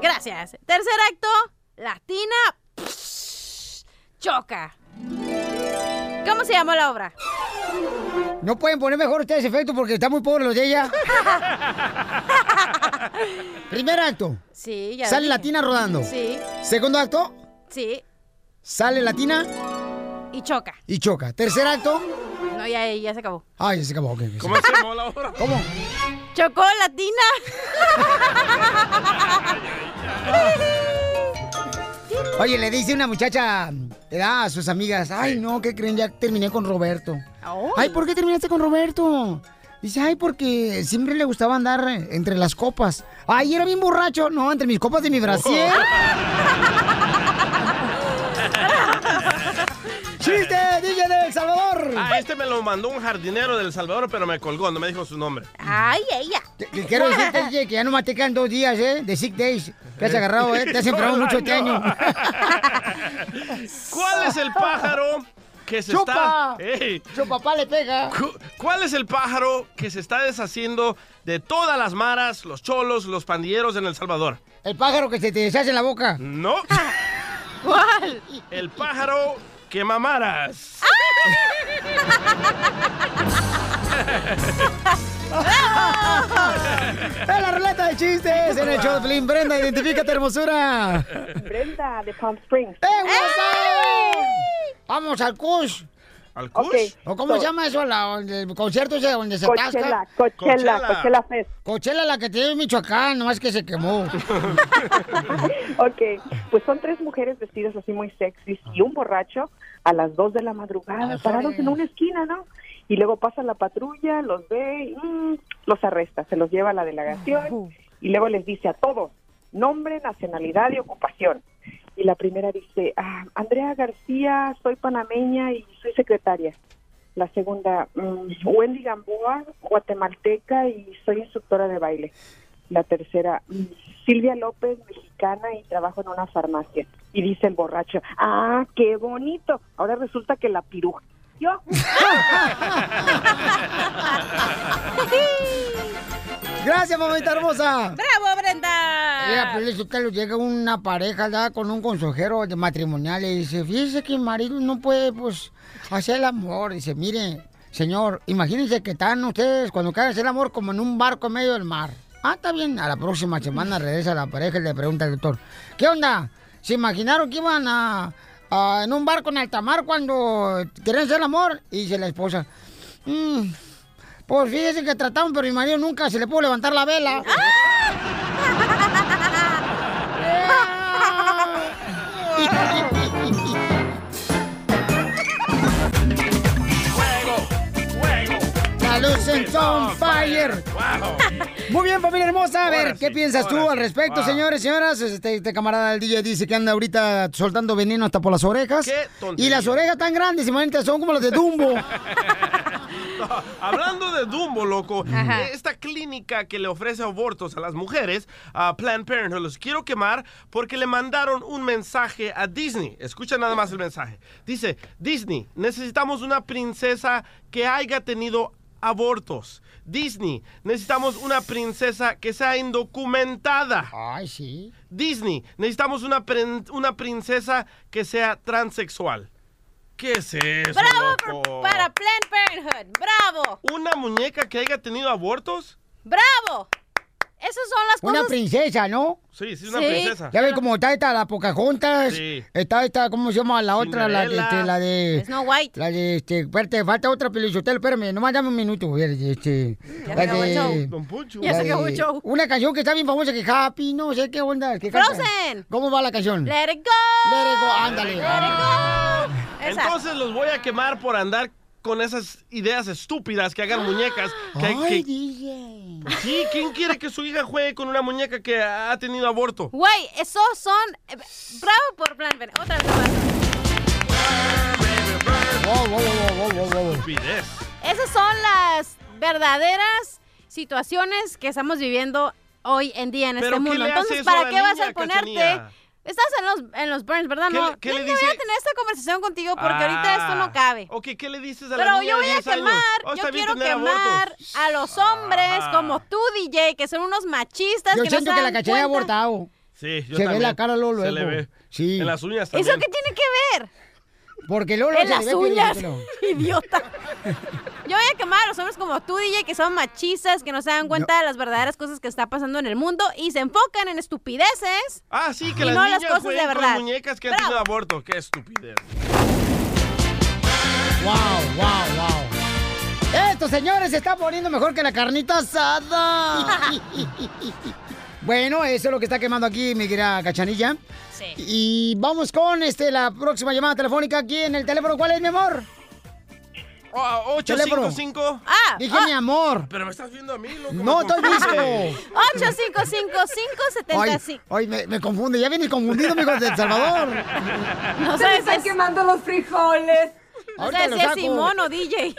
Speaker 3: Gracias. Tercer acto. La tina psh, choca. ¿Cómo se llama la obra?
Speaker 1: No pueden poner mejor ustedes efectos porque está muy pobre los de ella. Primer acto.
Speaker 3: Sí, ya.
Speaker 1: Sale
Speaker 3: dije.
Speaker 1: la tina rodando.
Speaker 3: Sí,
Speaker 1: Segundo acto.
Speaker 3: sí.
Speaker 1: Sale la tina
Speaker 3: Y choca.
Speaker 1: y choca. Tercer acto.
Speaker 3: No, ya, ya se acabó.
Speaker 1: Ay, ya se acabó. ok.
Speaker 2: ¿Cómo se llamó la obra?
Speaker 1: ¿Cómo?
Speaker 3: Chocó la tina.
Speaker 1: Oye, le dice una muchacha le da a sus amigas, ay, no, ¿qué creen? Ya terminé con Roberto. Ay, ¿por qué terminaste con Roberto? Dice, ay, porque siempre le gustaba andar entre las copas. Ay, era bien borracho. No, entre mis copas de mi brasier. ¡Chiste, DJ de El Salvador!
Speaker 2: Ah, este me lo mandó un jardinero del Salvador, pero me colgó, no me dijo su nombre.
Speaker 3: Ay, ella.
Speaker 1: Te- te Quiero decirte, DJ, que ya no te quedan dos días, ¿eh? De sick days. Que has agarrado, ¿eh? Te has enfermado mucho este año.
Speaker 2: ¿Cuál es el pájaro que se
Speaker 1: ¡Chupa!
Speaker 2: está... Ey.
Speaker 1: Su papá le pega.
Speaker 2: Cu- ¿Cuál es el pájaro que se está deshaciendo de todas las maras, los cholos, los pandilleros en El Salvador?
Speaker 1: El pájaro que se te deshace en la boca.
Speaker 2: No.
Speaker 3: ¿Cuál?
Speaker 2: El pájaro que mamaras.
Speaker 1: ¡Es la ruleta de chistes! En el show de Pelín. Brenda, identifícate, hermosura.
Speaker 10: Brenda de Palm Springs.
Speaker 1: ¡Eh, WhatsApp! Vamos al Kush.
Speaker 2: ¿Al
Speaker 1: ¿O cómo
Speaker 10: so-
Speaker 1: se llama eso? La, el concierto ese donde se
Speaker 10: Coachella,
Speaker 1: atasca.
Speaker 10: Coachella, Coachella Fest.
Speaker 1: Coachella la que tiene en Michoacán, nomás que se quemó.
Speaker 10: Ok, pues son tres mujeres vestidas así muy sexys y un borracho a las dos de la madrugada, parados en una esquina, ¿no? Y luego pasa la patrulla, los ve y mm, los arresta, se los lleva a la delegación y luego les dice a todos nombre, nacionalidad y ocupación. Y la primera dice, ah, Andrea García, soy panameña y soy secretaria. La segunda, mm, Wendy Gamboa, guatemalteca y soy instructora de baile. La tercera, mm, Silvia López, mexicana y trabajo en una farmacia. Y dice el borracho, ah, qué bonito. Ahora resulta que la piruja. Yo.
Speaker 1: Gracias, mamita hermosa.
Speaker 3: ¡Bravo, Brenda!
Speaker 1: Mira, pues usted llega una pareja ¿verdad? con un consejero de matrimonial y dice, fíjese que el marido no puede, pues, hacer el amor. Dice, mire, señor, imagínense que están ustedes cuando quieren hacer el amor como en un barco en medio del mar. Ah, está bien. A la próxima semana regresa la pareja y le pregunta al doctor, ¿qué onda? ¿Se imaginaron que iban a, a- en un barco en alta mar cuando querían hacer el amor? Y dice la esposa, "Mm, pues fíjese que trataron, pero mi marido nunca se le pudo levantar la vela. La luz en on fire. Muy bien, familia hermosa. A ver, ¿qué piensas tú al respecto,
Speaker 2: Wow.
Speaker 1: señores, señoras? Este, este camarada del DJ dice que anda ahorita soltando veneno hasta por las orejas.
Speaker 2: Qué
Speaker 1: y las orejas tan grandes, imagínate, son como las de Dumbo.
Speaker 2: Hablando de Dumbo, loco,
Speaker 1: Ajá.
Speaker 2: esta clínica que le ofrece abortos a las mujeres, a Planned Parenthood, los quiero quemar porque le mandaron un mensaje a Disney. Escucha nada más el mensaje. Dice, Disney, necesitamos una princesa que haya tenido abortos. Disney, necesitamos una princesa que sea indocumentada.
Speaker 1: Ay, sí.
Speaker 2: Disney, necesitamos una, prin- una princesa que sea transexual. ¿Qué es eso,
Speaker 3: ¡Bravo
Speaker 2: loco?
Speaker 3: por- para Planned Parenthood. ¡Bravo!
Speaker 2: ¿Una muñeca que haya tenido abortos?
Speaker 3: ¡Bravo! Esas son las
Speaker 1: Una
Speaker 3: cosas...
Speaker 1: princesa, ¿no?
Speaker 2: Sí, sí, una
Speaker 3: Sí.
Speaker 2: princesa.
Speaker 1: Ya ves cómo está esta, la Pocahontas.
Speaker 2: Sí.
Speaker 1: Está esta, ¿cómo se llama? La otra, la de, este, la de...
Speaker 3: Snow White.
Speaker 1: La de, este, espérate, falta otra pelichotelo, espérame, nomás dame un minuto, este...
Speaker 3: Ya
Speaker 1: la
Speaker 3: se acabó el
Speaker 1: de-
Speaker 3: show.
Speaker 2: Don Poncho.
Speaker 3: Ya se acabó el show.
Speaker 1: Una canción que está bien famosa, que Happy, no sé qué onda. que canta.
Speaker 3: Frozen.
Speaker 1: ¿Cómo va la canción?
Speaker 3: Let it go.
Speaker 1: Let it go, ándale.
Speaker 3: Let it go. Esa.
Speaker 2: Entonces los voy a quemar por andar con esas ideas estúpidas que hagan muñecas. Que,
Speaker 1: Ay,
Speaker 2: que-
Speaker 1: DJ.
Speaker 2: Sí, ¿quién quiere que su hija juegue con una muñeca que ha tenido aborto?
Speaker 3: Güey, esos son... eh, Bravo por Plan B. Otra vez más.
Speaker 1: Wow, wow, wow, wow, wow, wow.
Speaker 2: Estupidez.
Speaker 3: Esas son las verdaderas situaciones que estamos viviendo hoy en día en
Speaker 2: ¿Pero
Speaker 3: este mundo. Entonces, ¿para qué vas a ponerte?
Speaker 2: Cachanilla?
Speaker 3: Estás en los, en los burns, ¿verdad?
Speaker 2: ¿Qué
Speaker 3: no,
Speaker 2: le- qué le
Speaker 3: no voy a tener esta conversación contigo porque ahorita esto no cabe.
Speaker 2: Ok, ¿qué le dices a la
Speaker 3: Pero
Speaker 2: niña
Speaker 3: yo voy a
Speaker 2: 10 años?
Speaker 3: quemar,
Speaker 2: Oh,
Speaker 3: yo quiero quemar
Speaker 2: abortos.
Speaker 3: a los hombres
Speaker 2: Ajá.
Speaker 3: como tú, DJ, que son unos machistas
Speaker 1: Yo
Speaker 3: que no
Speaker 1: siento
Speaker 3: se
Speaker 1: que la cachanilla ha abortado.
Speaker 2: Sí, yo
Speaker 1: Se ve
Speaker 2: también.
Speaker 1: la cara luego,
Speaker 2: Se le ve.
Speaker 1: Sí.
Speaker 2: En las uñas también.
Speaker 3: ¿Eso qué tiene que ver?
Speaker 1: Porque luego
Speaker 3: En
Speaker 1: se
Speaker 3: las uñas, idiota. Yo voy a quemar a los hombres como tú, DJ, que son machistas, que no se dan cuenta de las verdaderas cosas que está pasando en el mundo y se enfocan en estupideces.
Speaker 2: Ah, sí, que
Speaker 3: y
Speaker 2: las
Speaker 3: no
Speaker 2: niñas
Speaker 3: las cosas de verdad.
Speaker 2: con muñecas que han tenido aborto. Qué estupidez.
Speaker 1: Wow, wow, wow. Esto, señores, se está poniendo mejor que la carnita asada. bueno, eso es lo que está quemando aquí mi querida cachanilla.
Speaker 3: Sí.
Speaker 1: Y vamos con este la próxima llamada telefónica aquí en el teléfono. ¿Cuál es, mi amor?
Speaker 2: Oh,
Speaker 1: Teléfono.
Speaker 2: 855.
Speaker 3: Ah,
Speaker 1: Dije
Speaker 3: ah,
Speaker 1: mi amor.
Speaker 2: Pero me estás viendo a mí, loco.
Speaker 1: No, estoy visto.
Speaker 3: 855-570.
Speaker 1: Ay, me, me confunde. Ya vienes confundido, mijo de El Salvador.
Speaker 3: No
Speaker 11: Se me
Speaker 3: sé
Speaker 11: están quemando los frijoles.
Speaker 1: Ahorita
Speaker 3: sé
Speaker 1: lo
Speaker 3: si es. Simón o DJ.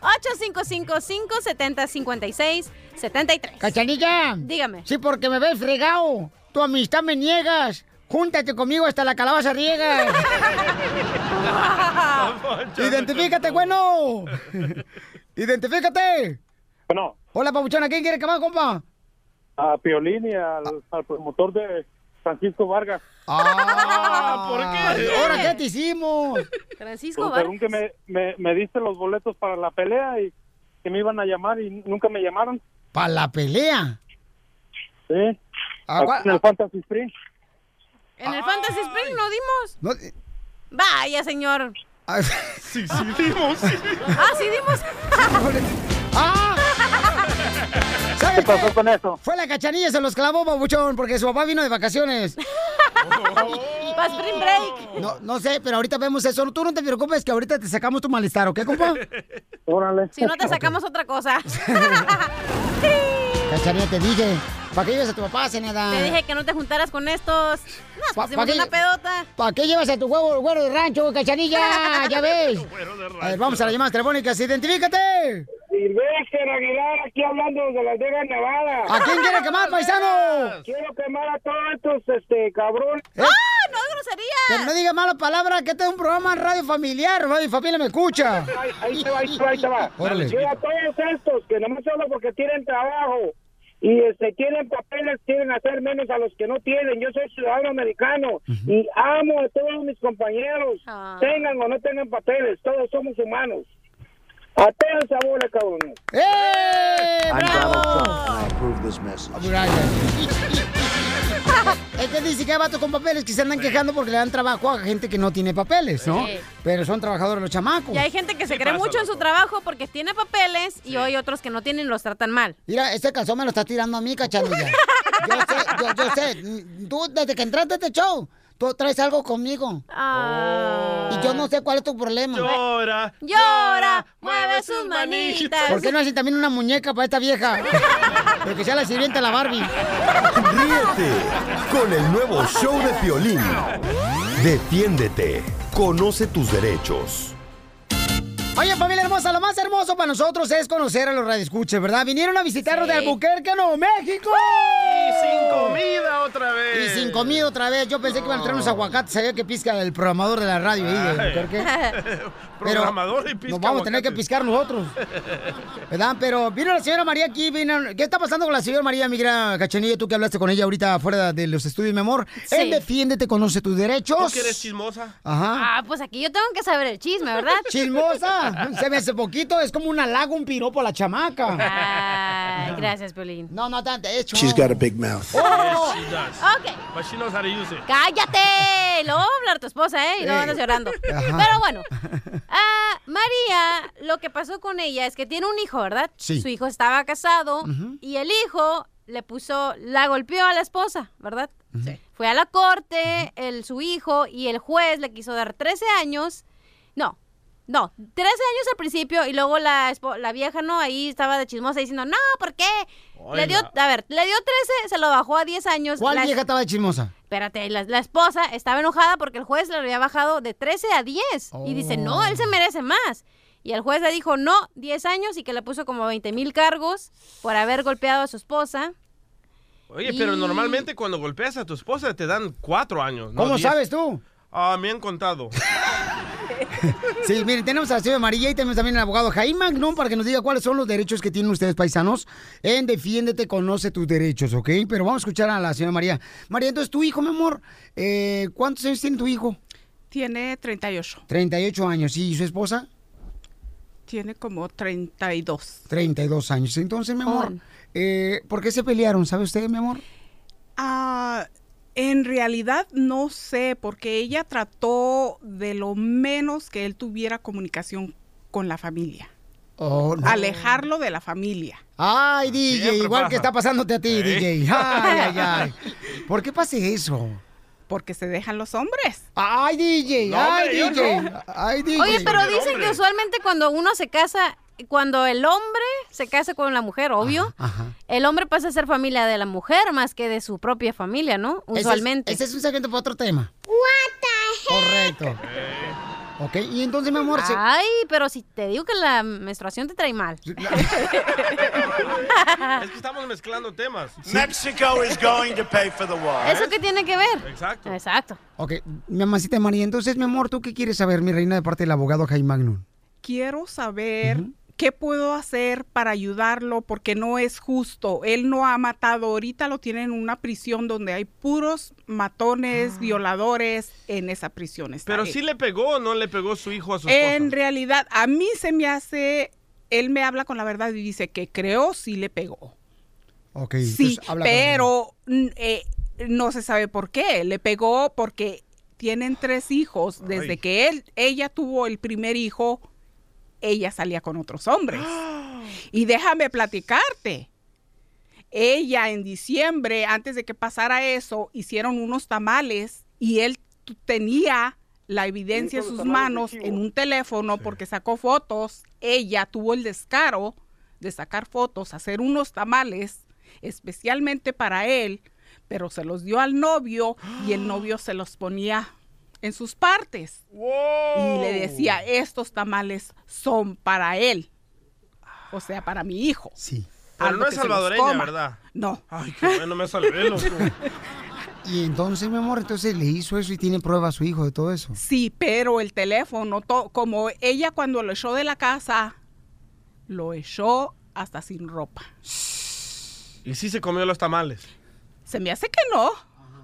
Speaker 3: 855-570-5673.
Speaker 1: Cachanilla.
Speaker 3: Dígame.
Speaker 1: Sí, porque me ves fregado. Tu amistad me niegas. Júntate conmigo hasta la calabaza riega. Identifícate, bueno. Identifícate.
Speaker 9: Bueno,
Speaker 1: Hola, papuchona. ¿Quién quiere quemar, compa?
Speaker 9: a Piolín y al, al promotor de Francisco Vargas.
Speaker 1: Ah,
Speaker 2: ¿por qué?
Speaker 1: ¿Ahora qué te hicimos?
Speaker 3: Francisco
Speaker 9: Pues, según que me, me, me diste los boletos para la pelea y que me iban a llamar y nunca me llamaron.
Speaker 1: Para la pelea.
Speaker 9: Sí.
Speaker 1: Ah,
Speaker 9: Aquí en el Fantasy Spring.
Speaker 3: En el Fantasy Spring no dimos.
Speaker 1: No,
Speaker 3: Vaya, señor.
Speaker 1: ah,
Speaker 2: Sí, sí, dimos.
Speaker 3: Ah, sí dimos.
Speaker 1: ¡Ah!
Speaker 9: ¿Qué
Speaker 1: ¿Sabes
Speaker 9: pasó
Speaker 1: qué?
Speaker 9: con eso?
Speaker 1: Fue la cachanilla, se los clavó, babuchón, porque su papá vino de vacaciones.
Speaker 3: Para Spring Break.
Speaker 1: No, no sé, pero ahorita vemos eso. Tú no te preocupes que ahorita te sacamos tu malestar, ¿ok, compa?
Speaker 9: Órale.
Speaker 3: Si no te sacamos otra cosa.
Speaker 1: Cachanilla, te dije. ¿Para qué llevas a tu papá, Zeneda?
Speaker 3: Te dije que no te juntaras con estos. Nos
Speaker 1: Pa-
Speaker 3: pusimos
Speaker 1: pa' qué-
Speaker 3: una pedota.
Speaker 1: ¿Para qué llevas a tu huevo, güero de rancho, cachanilla? Ya ves. A ver, vamos a las llamadas telefónicas. Identifícate.
Speaker 9: Silvestre Aguilar, aquí hablando de Las Vegas, Nevada.
Speaker 1: ¿A quién quiere quemar, paisano?
Speaker 9: Quiero quemar a todos estos este, cabrones.
Speaker 1: ¿Eh?
Speaker 3: ¡Ah, no es grosería!
Speaker 1: Pero no diga malas palabras, que este es un programa en radio familiar. Radio Familia me escucha.
Speaker 9: Ahí, ahí te va, ahí te va, ahí te va.
Speaker 1: Órale.
Speaker 9: Quiero a todos estos que nomás solo porque tienen trabajo y este, tienen papeles, quieren hacer menos a los que no tienen. Yo soy ciudadano americano y amo a todos mis compañeros,
Speaker 3: Ah.
Speaker 9: tengan o no tengan papeles, todos somos humanos. A todos esa bola, cabrones.
Speaker 1: ¡Eh! ¡Bravo!
Speaker 5: approve this message.
Speaker 1: Es que dice que hay vatos con papeles que se andan quejando porque le dan trabajo a gente que no tiene papeles, ¿no?
Speaker 3: Sí.
Speaker 1: Pero son trabajadores los chamacos.
Speaker 3: Y hay gente que se
Speaker 2: Sí
Speaker 3: cree
Speaker 2: pasa,
Speaker 3: mucho en su
Speaker 2: loco.
Speaker 3: trabajo porque tiene papeles y hay otros que no tienen y los tratan mal.
Speaker 1: Mira, este calzón me lo está tirando a mí, cachanilla. Yo sé, yo, yo sé. Tú, desde que entraste a este show, tú traes algo conmigo.
Speaker 3: Ah.
Speaker 1: Y yo no sé cuál es tu problema.
Speaker 2: Llora.
Speaker 3: Llora, mueve sus manitas.
Speaker 1: ¿Por qué no hacen también una muñeca para esta vieja? Pero que sea la sirvienta la Barbie.
Speaker 5: Ríete con el nuevo show de Piolín. Defiéndete. Conoce tus derechos.
Speaker 1: Oye, familia hermosa, lo más hermoso para nosotros es conocer a los radioescuches, ¿verdad? Vinieron a visitarnos
Speaker 3: Sí.
Speaker 1: de Albuquerque, Nuevo México.
Speaker 2: sin comida otra vez.
Speaker 1: Y sin comida otra vez. Yo pensé que iban a traer unos aguacates. Sabía que pisca el programador de la radio ahí. de. Albuquerque. Pero
Speaker 2: Programador y pisca
Speaker 1: Nos vamos a tener que piscar nosotros. ¿Verdad? Pero vino la señora María aquí. vino- ¿Qué está pasando con la señora María Migra Cachanilla? Tú que hablaste con ella ahorita fuera de los estudios, mi amor.
Speaker 3: Sí.
Speaker 1: Él defiéndete, conoce tus derechos.
Speaker 2: ¿Tú que eres chismosa?
Speaker 1: Ajá.
Speaker 3: Ah, pues aquí yo tengo que saber el chisme, ¿verdad?
Speaker 1: Chismosa. Se me hace poquito. Es como un halago, un piropo a la chamaca.
Speaker 3: Ay, gracias, Piolín.
Speaker 1: No, no, tanto. Hecho.
Speaker 5: She's got a big mouth.
Speaker 1: Oh.
Speaker 2: Yes, she does.
Speaker 3: Ok.
Speaker 2: But she knows how to use it.
Speaker 3: ¡Cállate! Lo va a hablar tu esposa, ¿eh? Y no andas llorando.
Speaker 2: Ajá.
Speaker 3: Pero bueno, ah, María, lo que pasó con ella es que tiene un hijo, ¿verdad?
Speaker 11: Sí.
Speaker 3: Su hijo estaba casado y el hijo le puso, la golpeó a la esposa, ¿verdad? Fue a la corte, el, su hijo, y el juez le quiso dar 13 años. No, no, 13 años al principio y luego la, espo- la vieja, ¿no? Ahí estaba de chismosa diciendo, no, ¿por qué? Le dio, a ver, le dio 13, se lo bajó a 10 años.
Speaker 1: ¿Cuál
Speaker 3: La-
Speaker 1: vieja estaba de chismosa?
Speaker 3: Espérate, la, la esposa estaba enojada porque el juez le había bajado de 13 a 10. Y dice, no, él se merece más. Y el juez le dijo, no, 10 años y que le puso como 20 mil cargos por haber golpeado a su esposa.
Speaker 2: Oye, pero normalmente cuando golpeas a tu esposa te dan cuatro años. no
Speaker 1: ¿Cómo sabes tú?
Speaker 2: Ah, me han contado.
Speaker 1: Sí, miren, tenemos a la señora María y tenemos también al abogado Jaime Magnum para que nos diga cuáles son los derechos que tienen ustedes, paisanos, en Defiéndete, conoce tus derechos, ¿ok? Pero vamos a escuchar a la señora María. María, entonces tu hijo, mi amor, eh, ¿cuántos años tiene tu hijo?
Speaker 12: Tiene 38.
Speaker 1: 38 años. ¿Y su esposa?
Speaker 12: Tiene como 32.
Speaker 1: 32 años. Entonces, mi amor, eh, ¿por qué se pelearon? ¿Sabe usted, mi amor?
Speaker 12: Ah, en realidad no sé, porque ella trató de lo menos que él tuviera comunicación con la familia.
Speaker 1: Oh, no.
Speaker 12: Alejarlo de la familia.
Speaker 1: Ay, DJ,
Speaker 12: Siempre
Speaker 1: igual
Speaker 12: pasa.
Speaker 1: que está pasándote a ti,
Speaker 12: ¿Eh?
Speaker 1: DJ. Ay, ay, ay. ¿Por qué pasa eso?
Speaker 12: Porque se dejan los hombres.
Speaker 1: Ay, DJ,
Speaker 3: No,
Speaker 1: ay,
Speaker 3: hombre,
Speaker 1: DJ.
Speaker 3: no.
Speaker 1: Ay, DJ.
Speaker 3: Oye, pero dicen que usualmente cuando uno se casa, cuando el hombre se casa con la mujer, obvio, el hombre pasa a ser familia de la mujer más que de su propia familia, ¿no?
Speaker 1: Ese es-
Speaker 3: Usualmente.
Speaker 1: Ese es, un segmento para otro tema. Correcto. Ok, y entonces, mi amor, se-
Speaker 3: Ay, pero si te digo que la menstruación te trae mal.
Speaker 2: es que estamos mezclando temas.
Speaker 13: Mexico is going to pay for the war.
Speaker 3: ¿Eso qué tiene que ver?
Speaker 2: Exacto.
Speaker 3: Exacto.
Speaker 1: Ok, mi mamacita María, entonces, mi amor, ¿tú qué quieres saber, mi reina, de parte del abogado Jaime Magnum?
Speaker 12: Quiero saber qué puedo hacer para ayudarlo porque no es justo. Él no ha matado. Ahorita lo tienen en una prisión donde hay puros matones, violadores en esa prisión. está
Speaker 2: Pero
Speaker 12: él.
Speaker 2: sí le pegó o no le pegó su hijo a su esposa.
Speaker 12: En realidad, a mí se me hace, él me habla con la verdad y dice que creo sí le pegó.
Speaker 1: Ok,
Speaker 12: Sí,
Speaker 1: habla
Speaker 12: pero eh, no se sabe por qué. Le pegó porque tienen tres hijos. Desde
Speaker 11: Ay.
Speaker 12: que él, ella tuvo el primer hijo, ella salía con otros hombres. y déjame platicarte. Ella en diciembre, antes de que pasara eso, hicieron unos tamales y él tenía la evidencia en sus manos en un teléfono porque sacó fotos. Ella tuvo el descaro de sacar fotos, hacer unos tamales especialmente para él, pero se los dio al novio y el novio se los ponía en sus partes. Y le decía, estos tamales son para él. O sea, para mi hijo.
Speaker 1: Sí.
Speaker 2: Pero no es salvadoreña. ¿verdad?
Speaker 12: No.
Speaker 2: Ay, qué bueno, me salvé, loco.
Speaker 1: Y entonces, mi amor, entonces le hizo eso y tiene prueba a su hijo de todo eso.
Speaker 12: Sí, pero el teléfono, to- como ella cuando lo echó de la casa, lo echó hasta sin ropa.
Speaker 2: Y sí se comió los tamales.
Speaker 12: Se me hace que no.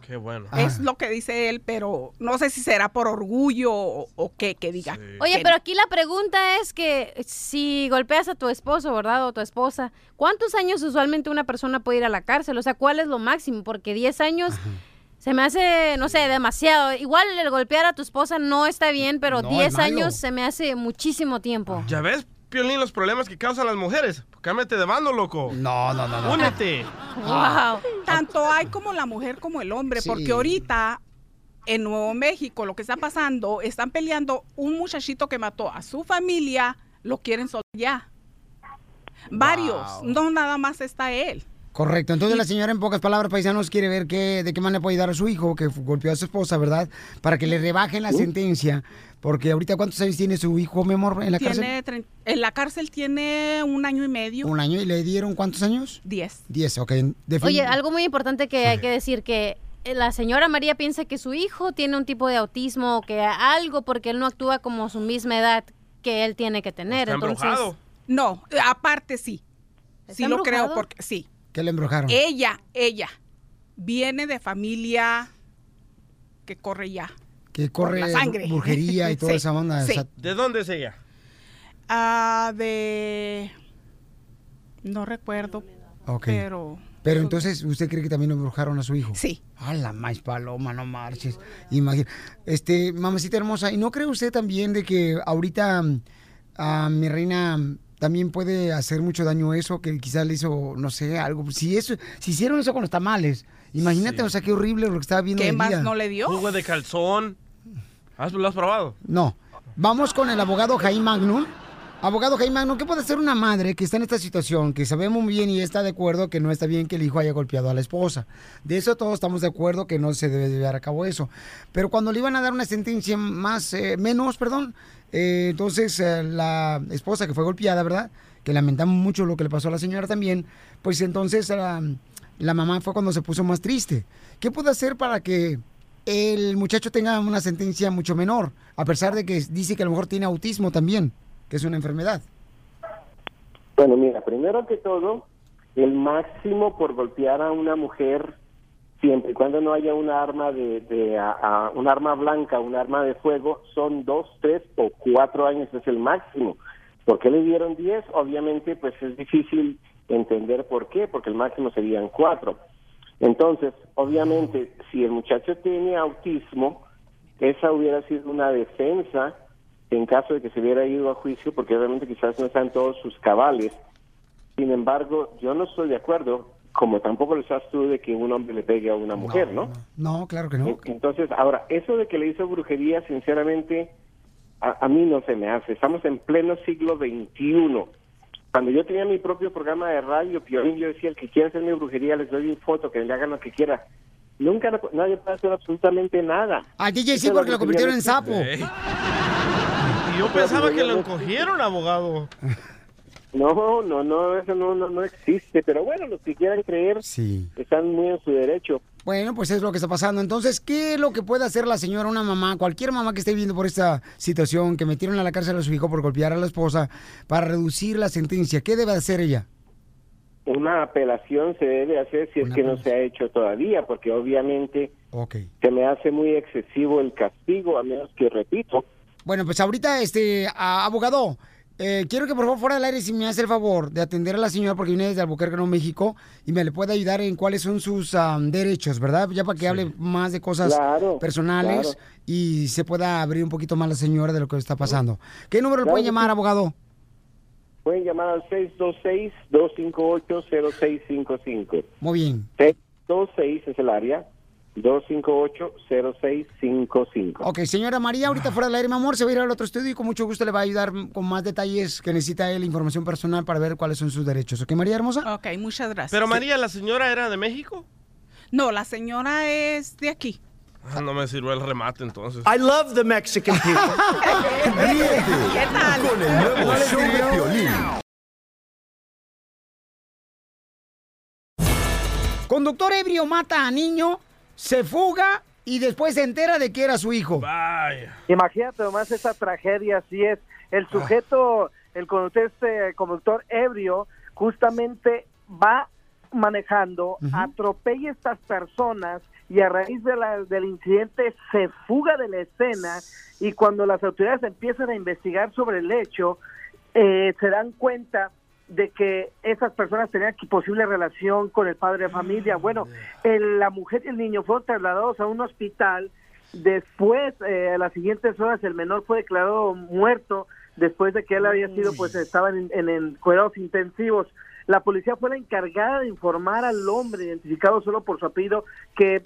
Speaker 2: Qué bueno.
Speaker 12: Es lo que dice él, pero no sé si será por orgullo o, o qué, que diga.
Speaker 3: Oye,
Speaker 12: que-
Speaker 3: pero aquí la pregunta es que si golpeas a tu esposo, ¿verdad? O tu esposa, ¿cuántos años usualmente una persona puede ir a la cárcel? O sea, ¿cuál es lo máximo? Porque 10 años se me hace, no sé, demasiado. Igual el golpear a tu esposa no está bien, pero
Speaker 2: No, es
Speaker 3: 10
Speaker 2: malo.
Speaker 3: años se me hace muchísimo tiempo.
Speaker 2: ¿Ya ves, Piolín, los problemas que causan las mujeres? Cámbiate de bando, loco.
Speaker 1: No, no, no.
Speaker 2: Únete.
Speaker 12: Wow. Tanto hay como la mujer como el hombre,
Speaker 2: Sí.
Speaker 12: porque ahorita en Nuevo México lo que está pasando, están peleando un muchachito que mató a su familia, lo quieren soltar ya. Varios,
Speaker 1: Wow.
Speaker 12: no nada más está él.
Speaker 1: Correcto. Entonces la señora, en pocas palabras, paisanos, quiere ver qué, de qué manera puede ayudar a su hijo que golpeó a su esposa, ¿verdad? Para que le rebajen la sentencia. Porque ahorita, ¿cuántos años tiene su hijo, mi amor, en la cárcel?
Speaker 12: Tiene trein- en la cárcel tiene un año y medio.
Speaker 1: Un año y le dieron cuántos años?
Speaker 12: Diez.
Speaker 1: Diez, ok.
Speaker 3: Oye, algo muy importante que hay que decir que eh, la señora María piensa que su hijo tiene un tipo de autismo o que algo porque él no actúa como su misma edad que él tiene que tener. Entonces,
Speaker 12: No, aparte sí.
Speaker 3: ¿Está
Speaker 12: Sí lo creo porque sí.
Speaker 1: ¿Qué le embrujaron?
Speaker 12: Ella, ella viene de familia que corre ya.
Speaker 1: Que corre
Speaker 12: la sangre.
Speaker 1: brujería y toda
Speaker 12: Sí,
Speaker 1: esa onda.
Speaker 12: sí.
Speaker 1: esa-
Speaker 2: ¿De dónde es ella?
Speaker 12: Ah, de no recuerdo,
Speaker 1: Ok.
Speaker 12: pero
Speaker 1: Pero entonces, ¿usted cree que también embrujaron a su hijo?
Speaker 12: Sí.
Speaker 1: A la más paloma, no marches. Imagina. Este, mamacita hermosa, ¿y no cree usted también de que ahorita a mi reina también puede hacer mucho daño eso, que quizás le hizo, no sé, algo? Si eso, si hicieron eso con los tamales, imagínate, o sea, qué horrible lo que estaba viendo
Speaker 12: ¿qué más
Speaker 1: vida.
Speaker 12: no le dio?
Speaker 2: Jugo de calzón. ¿Has- ¿Lo has probado?
Speaker 1: No. Vamos con el abogado Jaime Magnum. Abogado Jaime Magnum, ¿qué puede hacer una madre que está en esta situación, que sabemos muy bien y está de acuerdo que no está bien que el hijo haya golpeado a la esposa? De eso todos estamos de acuerdo que no se debe llevar a cabo eso. Pero cuando le iban a dar una sentencia más, eh, menos, perdón, eh, entonces eh, la esposa que fue golpeada, ¿verdad? Que lamentamos mucho lo que le pasó a la señora también, pues entonces ah, la mamá fue cuando se puso más triste. ¿Qué puede hacer para que el muchacho tenga una sentencia mucho menor, a pesar de que dice que a lo mejor tiene autismo también, que es una enfermedad.
Speaker 11: Bueno, mira, primero que todo, el máximo por golpear a una mujer, siempre y cuando no haya un arma de, de un arma blanca, un arma de fuego, son dos, tres o cuatro años es el máximo. ¿Por qué le dieron diez? Obviamente, pues es difícil entender por qué, porque el máximo serían cuatro. Entonces, obviamente, si el muchacho tiene autismo, esa hubiera sido una defensa en caso de que se hubiera ido a juicio, porque obviamente quizás no están todos sus cabales. Sin embargo, yo no estoy de acuerdo, como tampoco lo estás tú, de que un hombre le pegue a una mujer, ¿no?
Speaker 1: No, claro que no.
Speaker 11: Entonces, ahora, eso de que le hizo brujería, sinceramente, a, a mí no se me hace. Estamos en pleno siglo XXI. Cuando yo tenía mi propio programa de radio, Piolín, yo decía, el que quiera hacerme brujería, les doy un foto, que le hagan lo que quiera. Nunca nadie puede hacer absolutamente nada.
Speaker 1: A DJ sí, porque lo convirtieron en sapo.
Speaker 2: Y yo pensaba que lo encogieron, abogado.
Speaker 11: No, no, no, eso no, no, no existe. Pero bueno, los que quieran creer están muy en su derecho.
Speaker 1: Bueno, pues es lo que está pasando. Entonces, ¿qué es lo que puede hacer la señora, una mamá, cualquier mamá que esté viviendo por esta situación, que metieron a la cárcel a su hijo por golpear a la esposa, para reducir la sentencia? ¿Qué debe hacer ella?
Speaker 11: Una apelación se debe hacer si es que no se ha hecho todavía, porque obviamente se me hace muy excesivo el castigo, a menos que, repito,
Speaker 1: Bueno, pues ahorita, este, abogado, eh, quiero que por favor fuera del aire si me hace el favor de atender a la señora porque viene desde Albuquerque, Nuevo México, y me le puede ayudar en cuáles son sus derechos, ¿verdad? Ya para que hable más de cosas
Speaker 11: Claro,
Speaker 1: personales
Speaker 11: claro.
Speaker 1: y se pueda abrir un poquito más la señora de lo que está pasando. ¿Qué número le pueden llamar,
Speaker 11: sí.
Speaker 1: abogado?
Speaker 11: pueden llamar al 626-258-0655.
Speaker 1: Muy bien.
Speaker 11: 626 es el área, 258-0655.
Speaker 1: Ok, señora María, ahorita fuera del aire, mi amor, se va a ir al otro estudio y con mucho gusto le va a ayudar con más detalles que necesita él, información personal para ver cuáles son sus derechos. ¿Ok, María Hermosa?
Speaker 12: Ok, muchas gracias.
Speaker 2: Pero María, ¿la señora era de México?
Speaker 12: No, la señora es de aquí.
Speaker 2: Ah, no me sirvió el remate entonces.
Speaker 13: I love the Mexican people.
Speaker 12: ¿Qué tal?
Speaker 5: Con el nuevo show de Piolín.
Speaker 1: Conductor ebrio mata a niño, se fuga y después se entera de que era su hijo.
Speaker 4: Imagínate nomás esa tragedia, así es. El sujeto, el conductor, este conductor ebrio, justamente va manejando, atropella a estas personas y a raíz de la- del incidente se fuga de la escena y cuando las autoridades empiezan a investigar sobre el hecho, eh, se dan cuenta de que esas personas tenían posible relación con el padre de familia. Bueno, el- la mujer y el niño fueron trasladados a un hospital. Después, eh, a las siguientes horas, el menor fue declarado muerto después de que él había sido, pues estaba en, en, en cuidados intensivos. La policía fue la encargada de informar al hombre, identificado solo por su apellido, que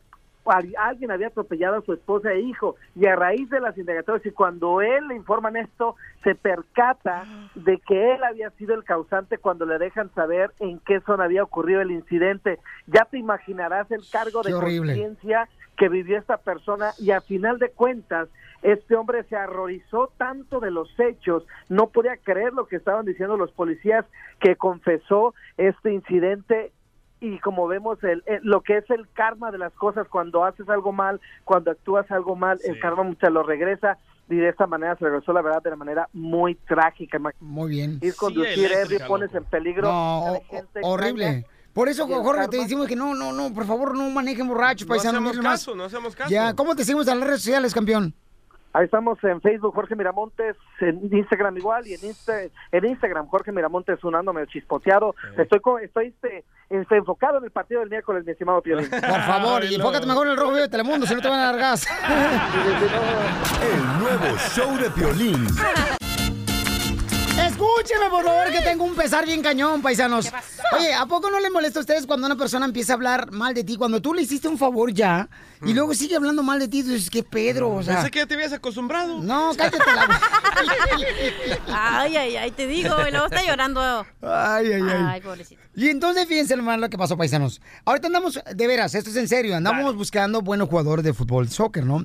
Speaker 14: alguien había atropellado a su esposa e hijo. Y a raíz de las indagatorias, y cuando él le informan esto, se percata de que él había sido el causante cuando le dejan saber en qué zona había ocurrido el incidente. Ya te imaginarás el cargo de
Speaker 1: Qué
Speaker 14: conciencia que vivió esta persona y a final de cuentas este hombre se horrorizó tanto de los hechos, no podía creer lo que estaban diciendo los policías que confesó este incidente y como vemos el, el- lo que es el karma de las cosas cuando haces algo mal, cuando actúas algo mal, el karma muchas lo regresa y de esta manera se regresó la verdad de la manera muy trágica.
Speaker 1: Muy bien.
Speaker 14: Ir conducir ebrio pones en peligro
Speaker 1: No,
Speaker 14: a la gente
Speaker 1: horrible. Por eso, Jorge, te decimos que no, no, no, por favor, no manejen borrachos,
Speaker 2: No
Speaker 1: paisanos.
Speaker 2: hacemos
Speaker 1: miren más.
Speaker 2: caso, no hacemos caso.
Speaker 1: Ya, ¿cómo te seguimos en las redes sociales, campeón?
Speaker 14: Ahí estamos en Facebook, Jorge Miramontes, en Instagram igual, y en, Insta- en Instagram, Jorge Miramontes unándome chispoteado. Estoy co- estoy este, este, enfocado en el partido del miércoles, mi estimado Piolín.
Speaker 1: Por favor, y enfócate mejor en el rojo vivo de Telemundo, si no te van a dar gas.
Speaker 5: El nuevo show de Piolín.
Speaker 1: Escúcheme, por favor, que tengo un pesar bien cañón, paisanos. Oye, ¿a poco no les molesta a ustedes cuando una persona empieza a hablar mal de ti? Cuando tú le hiciste un favor ya, y luego sigue hablando mal de ti, tú dices, ¿qué Pedro? O sea...
Speaker 2: Pensé que ya te habías acostumbrado.
Speaker 1: No, cállate la
Speaker 3: Ay, ay, ay, te digo, y luego está llorando.
Speaker 1: Ay, ay, ay.
Speaker 3: Ay, pobrecito.
Speaker 1: Y entonces fíjense hermano lo que pasó, paisanos. Ahorita andamos, de veras, esto es en serio, andamos buscando buenos jugadores de fútbol, soccer, ¿no?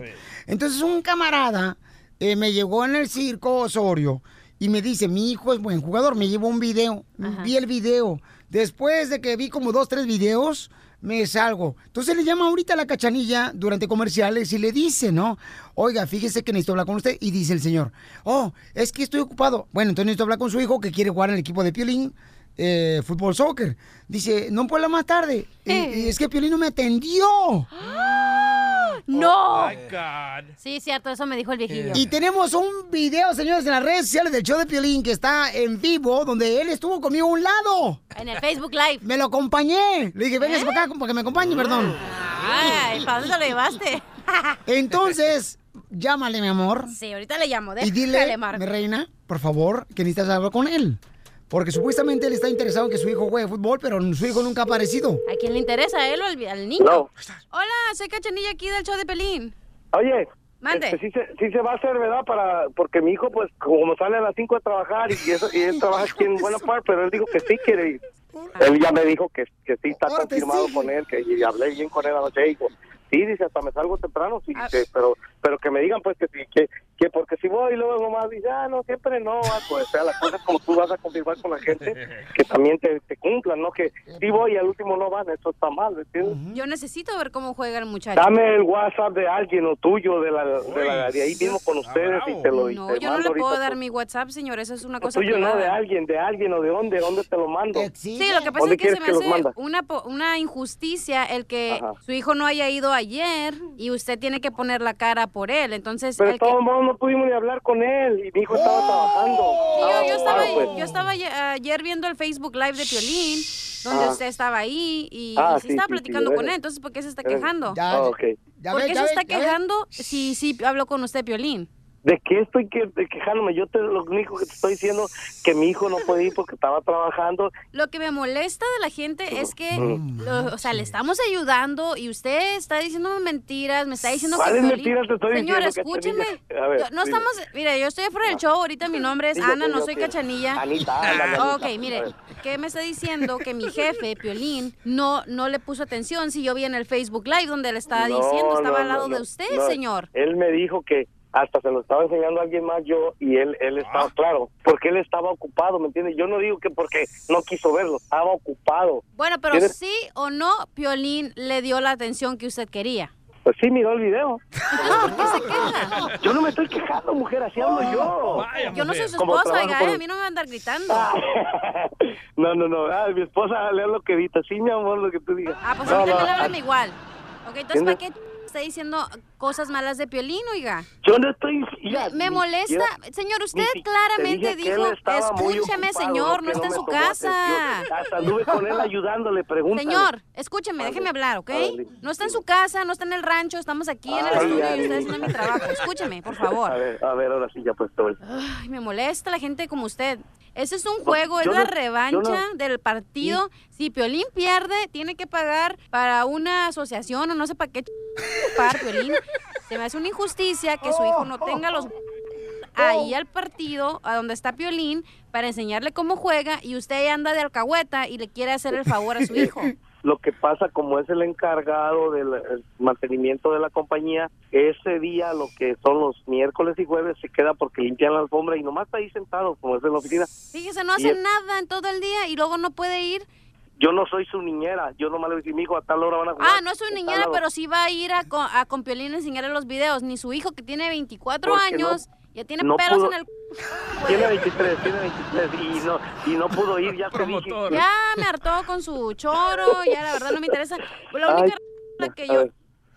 Speaker 1: Entonces un camarada eh, me llegó en el circo Osorio y me dice, mi hijo es buen jugador, me llevó un video, vi el video. Después de que vi como dos, tres videos, me salgo. Entonces le llama ahorita a la cachanilla durante comerciales y le dice, ¿no? Oiga, fíjese que necesito hablar con usted. Y dice el señor, oh, es que estoy ocupado. Bueno, entonces necesito hablar con su hijo que quiere jugar en el equipo de Piolín, eh, fútbol, soccer. Dice, no puedo hablar más tarde. Y es que Piolín no me atendió.
Speaker 3: ¡No!
Speaker 2: Oh, my God.
Speaker 3: Sí, cierto, eso me dijo el viejillo.
Speaker 1: Y tenemos un video, señores, en las redes sociales del show de Piolín que está en vivo, donde él estuvo conmigo a un lado.
Speaker 3: En el Facebook Live.
Speaker 1: Me lo acompañé. Le dije, venga para acá para que me acompañe, perdón.
Speaker 3: Ay, ¿para dónde lo llevaste?
Speaker 1: Entonces, llámale, mi amor.
Speaker 3: Sí, ahorita le llamo.
Speaker 1: Y
Speaker 3: Déjale
Speaker 1: dile,
Speaker 3: marco.
Speaker 1: mi reina, por favor, que necesitas hablar con él. Porque supuestamente él está interesado en que su hijo juegue fútbol, pero su hijo nunca ha aparecido.
Speaker 3: ¿A quién le interesa? ¿A él o al, al niño?
Speaker 14: No.
Speaker 3: Hola, soy Cachanilla aquí del show de Pelín.
Speaker 14: Oye,
Speaker 3: Mande.
Speaker 14: este, sí, se, sí se va a hacer, ¿verdad? Para, porque mi hijo, pues, como sale a las 5 de trabajar y, eso, y él trabaja aquí en Buena Park, pero él dijo que sí quiere ir. Él ya me dijo que, que sí está confirmado con él, que y hablé bien con él anoche y dijo, sí, dice, hasta me salgo temprano, sí, dice, pero pero que me digan, pues, que sí, que, que porque si voy y luego nomás dice, ah, no, siempre no, ah, pues, o sea, las cosas como tú vas a confirmar con la gente, que también te, te cumplan, ¿no? Que sí voy y al último no van, eso está mal, ¿me entiendes?
Speaker 3: Yo necesito ver cómo juega el muchacho.
Speaker 14: Dame el WhatsApp de alguien o tuyo de, la, de, la- de ahí mismo con ustedes y te lo y
Speaker 3: No,
Speaker 14: te
Speaker 3: yo no le puedo dar mi WhatsApp, señor. Eso es una cosa
Speaker 14: tuyo no, de
Speaker 3: privada.
Speaker 14: alguien, de alguien o de dónde, dónde te lo mando.
Speaker 3: Sí, lo que pasa
Speaker 14: ¿Dónde
Speaker 3: es que se me
Speaker 14: que
Speaker 3: hace una, po- una injusticia el que
Speaker 14: Ajá.
Speaker 3: su hijo no haya ido ayer y usted tiene que poner la cara por él. Entonces,
Speaker 14: Pero
Speaker 3: el
Speaker 14: de
Speaker 3: que-
Speaker 14: todos modos no pudimos ni hablar con él y mi hijo estaba trabajando.
Speaker 3: Sí, yo, yo estaba,
Speaker 14: pues.
Speaker 3: yo estaba ayer, viendo el Facebook Live de Piolín, donde
Speaker 14: Ah.
Speaker 3: usted estaba ahí y,
Speaker 14: Ah,
Speaker 3: y sí
Speaker 14: sí,
Speaker 3: estaba
Speaker 14: sí, sí,
Speaker 3: platicando con él. Entonces, ¿por qué se está quejando?
Speaker 14: Ah, ok.
Speaker 1: Ya
Speaker 3: ¿Por
Speaker 1: ve,
Speaker 3: qué
Speaker 1: ya
Speaker 3: se
Speaker 1: ve,
Speaker 3: está
Speaker 1: ya ve.
Speaker 3: quejando si sí habló con usted, Piolín?
Speaker 14: ¿De qué estoy que, de quejándome? Yo te, lo único que te estoy diciendo que mi hijo no puede ir porque estaba trabajando.
Speaker 3: Lo que me molesta de la gente es que,
Speaker 14: Mm.
Speaker 3: lo- o sea, le estamos ayudando y usted está diciendo mentiras, me está diciendo que
Speaker 14: ¿Cuáles
Speaker 3: Piolín-
Speaker 14: mentiras te estoy
Speaker 3: Señor,
Speaker 14: diciendo,
Speaker 3: escúcheme.
Speaker 14: A ver,
Speaker 3: Yo- no
Speaker 14: dime.
Speaker 3: estamos, mire, yo estoy fuera del show, ahorita mi nombre es
Speaker 14: Sí, yo
Speaker 3: Ana, no soy. Cachanilla.
Speaker 14: Anita, Anita.
Speaker 3: Ok, mire, ¿qué me está diciendo? Que mi jefe, Piolín, no, no le puso atención si yo vi en el Facebook Live donde le estaba
Speaker 14: No,
Speaker 3: diciendo, estaba
Speaker 14: no,
Speaker 3: al lado
Speaker 14: no,
Speaker 3: de usted, señor.
Speaker 14: Él me dijo que hasta se lo estaba enseñando a alguien más yo y él él
Speaker 2: Ah.
Speaker 14: estaba claro, porque él estaba ocupado, ¿me entiendes? Yo no digo que porque no quiso verlo, estaba ocupado.
Speaker 3: Bueno, pero
Speaker 14: ¿Tienes-
Speaker 3: sí o no, Piolín le dio la atención que usted quería.
Speaker 14: Pues sí, miró el video.
Speaker 3: ¿Por qué se queja?
Speaker 14: Yo no me estoy quejando, mujer, así hablo yo.
Speaker 3: Yo no soy su esposa, oiga,
Speaker 14: con-
Speaker 3: eh, a mí no me va a andar gritando.
Speaker 14: No, no, no. Ah, mi esposa lea lo que evita. Sí, mi amor, lo que tú digas.
Speaker 3: Ah, pues
Speaker 14: No,
Speaker 3: a mí
Speaker 14: no,
Speaker 3: también
Speaker 14: ah,
Speaker 3: háblame igual. Ok, entonces, ¿para qué. Está diciendo cosas malas de Piolín, oiga?
Speaker 14: Yo no estoy.
Speaker 3: Me, molesta. Señor, usted
Speaker 14: si-
Speaker 3: claramente dijo, escúcheme, señor, no está en su casa.
Speaker 14: atención. Hasta anduve con él ayudándole, pregúntale.
Speaker 3: Señor, escúcheme, déjeme hablar, ¿ok? No está en su casa, no está en el rancho, estamos aquí en el
Speaker 14: Ay,
Speaker 3: estudio
Speaker 14: ay.
Speaker 3: y usted haciendo mi trabajo. Escúcheme, por
Speaker 14: A
Speaker 3: favor.
Speaker 14: ver, a ver, ahora sí, ya pues todo.
Speaker 3: Ay, me molesta la gente como usted. Ese es un juego, es la
Speaker 14: no-
Speaker 3: revancha
Speaker 14: no-
Speaker 3: del partido. Si Piolín pierde, tiene que pagar para una asociación o no sé para qué pagar Piolín. Se me hace una injusticia que su hijo no tenga los ahí al partido, a donde está Piolín, para enseñarle cómo juega y usted anda de alcahueta y le quiere hacer el favor a su hijo.
Speaker 14: Lo que pasa, como es el encargado del el mantenimiento de la compañía, ese día, lo que son los miércoles y jueves, se queda porque limpian la alfombra y nomás está ahí sentado, como es en la oficina.
Speaker 3: Fíjese, no hace
Speaker 14: es-
Speaker 3: nada en todo el día y luego no puede ir.
Speaker 14: Yo no soy su niñera, yo nomás le digo, mi hijo, a tal hora van a jugar.
Speaker 3: Ah, no es su niñera,
Speaker 14: hora".
Speaker 3: pero sí va a ir a, a con Piolín a enseñarle los videos. Ni su hijo, que tiene 24
Speaker 14: Porque no-
Speaker 3: años, ya tiene
Speaker 14: no
Speaker 3: pelos
Speaker 14: pudo-
Speaker 3: en el...
Speaker 14: Tiene 23, tiene 23 y no, y no pudo ir, ya te dije.
Speaker 3: Ya me hartó con su choro, ya la verdad no me interesa. La única
Speaker 14: Ay,
Speaker 3: razón por la que yo...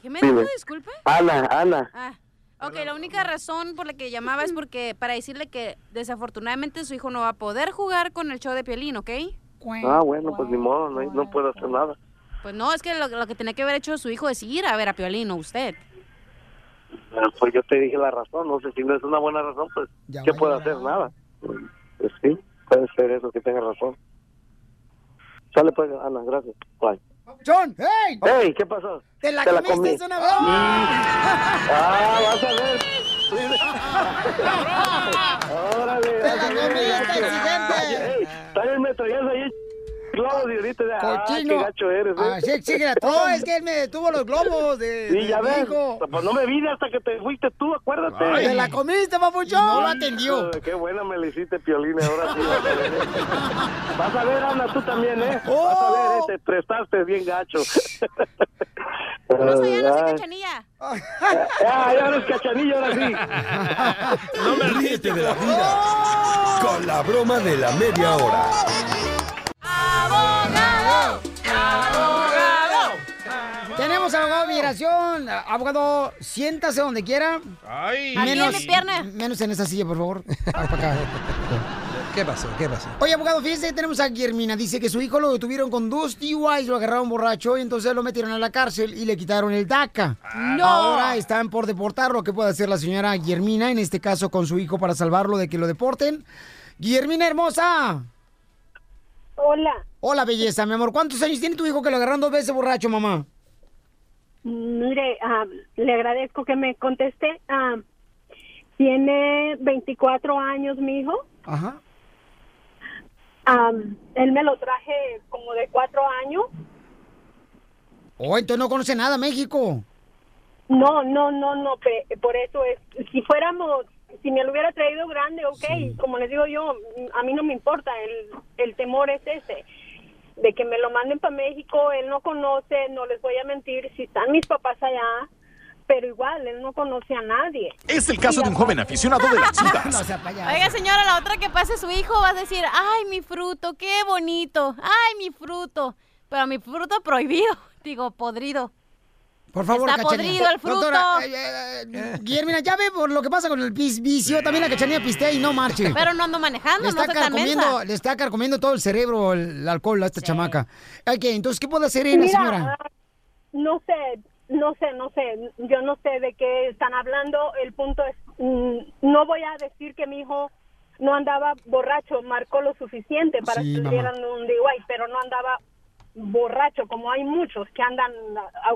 Speaker 3: ¿Qué me dijo? Disculpe.
Speaker 14: Ana, Ana.
Speaker 3: Ah, ok, la única razón por la que llamaba es porque para decirle que desafortunadamente su hijo no va a poder jugar con el show de Piolín, ¿ok?
Speaker 14: Ah, bueno, pues ni modo, no, no puedo hacer nada.
Speaker 3: Pues no, es que lo, lo que tenía que haber hecho su hijo es ir a ver a Piolín, no usted.
Speaker 14: Ah, Pues yo te dije la razón, no sé si no es una buena razón, pues, ¿qué puedo hacer? Nada. Pues sí, puede ser eso, que tenga razón. Sale pues, Ana, gracias. Bye.
Speaker 1: John, hey.
Speaker 14: Hey, ¿qué pasó?
Speaker 1: Te la
Speaker 14: comí.
Speaker 1: comiste una vez.
Speaker 14: Ah, vas a ver. Órale.
Speaker 1: Te la comiste, exigente.
Speaker 14: Ey, También me traías ahí globos y ahorita de, ah,
Speaker 1: Cochino.
Speaker 14: qué gacho eres, ¿eh?
Speaker 1: Ah, sí, exíguela. No, es que él me detuvo los globos de,
Speaker 14: Sí,
Speaker 1: de
Speaker 14: ya ves.
Speaker 1: hijo.
Speaker 14: Pues no me vine hasta que te fuiste tú, acuérdate.
Speaker 1: Te la comiste, papuchón. No lo atendió.
Speaker 14: Ay, Qué buena me le hiciste, Piolín, ahora sí. Vas a ver. Vas a ver, Ana, tú también, ¿eh? Vas a ver, ¿eh? Te prestaste bien gacho.
Speaker 3: No soy Ana, soy
Speaker 14: Ay.
Speaker 3: Cachanilla.
Speaker 14: Ah, ya eres cachanillo, ahora sí.
Speaker 5: Ríete de la vida con la broma de la media hora.
Speaker 3: ¡Abogado! ¡Abogado!
Speaker 1: Tenemos abogado de migración. Abogado, siéntase donde quiera.
Speaker 2: Ay.
Speaker 3: Aquí en mi pierna.
Speaker 1: Menos en esa silla, por favor. Acá.
Speaker 15: ¿Qué pasó? ¿Qué pasó?
Speaker 1: Oye, abogado, fíjese que tenemos a Guillermina. Dice que su hijo lo detuvieron con dos DUIs, lo agarraron borracho y entonces lo metieron a la cárcel y le quitaron el DACA.
Speaker 3: ¡No!
Speaker 1: Ahora están por deportarlo. ¿Qué puede hacer la señora Guillermina, en este caso con su hijo, para salvarlo de que lo deporten? Guillermina hermosa.
Speaker 16: Hola.
Speaker 1: Hola, belleza, mi amor. ¿Cuántos años tiene tu hijo que lo agarraron dos veces borracho, mamá?
Speaker 16: Mire, ah, le agradezco que me conteste. Ah, tiene 24 años mi hijo.
Speaker 1: Ajá.
Speaker 16: Ah, él me lo traje como de cuatro años.
Speaker 1: Oh, entonces no conoce nada México.
Speaker 16: No, no, no, no, por eso es, si fuéramos, si me lo hubiera traído grande, ok, como les digo yo, a mí no me importa, el, el temor es ese, de que me lo manden para México, él no conoce, no les voy a mentir, si están mis papás allá, pero igual, él no conoce a nadie.
Speaker 17: Es el caso de un joven aficionado de las chivas.
Speaker 3: Oiga, señora, la otra que pase su hijo va a decir, ay, mi fruto, qué bonito, ay, mi fruto, pero mi fruto prohibido, digo, podrido.
Speaker 1: Por favor,
Speaker 3: Está
Speaker 1: Cachanilla.
Speaker 3: podrido el fruto.
Speaker 1: Doctora, eh, eh, eh, Guillermina, ya ve por lo que pasa con el pis- vicio. También la cachanilla pistea y no marche.
Speaker 3: Pero no ando manejando,
Speaker 1: le
Speaker 3: no
Speaker 1: está, carcomiendo,
Speaker 3: mensa.
Speaker 1: le está carcomiendo todo el cerebro el, el alcohol a esta chamaca. Ok, entonces, ¿qué puede hacer ella,
Speaker 16: Mira,
Speaker 1: señora?
Speaker 16: ah, no sé, no sé, no sé, yo no sé de qué están hablando. El punto es, mm, no voy a decir que mi hijo no andaba borracho, marcó lo suficiente para
Speaker 1: Sí,
Speaker 16: que le dieran un DUI, pero no andaba borracho, como hay muchos que andan ah,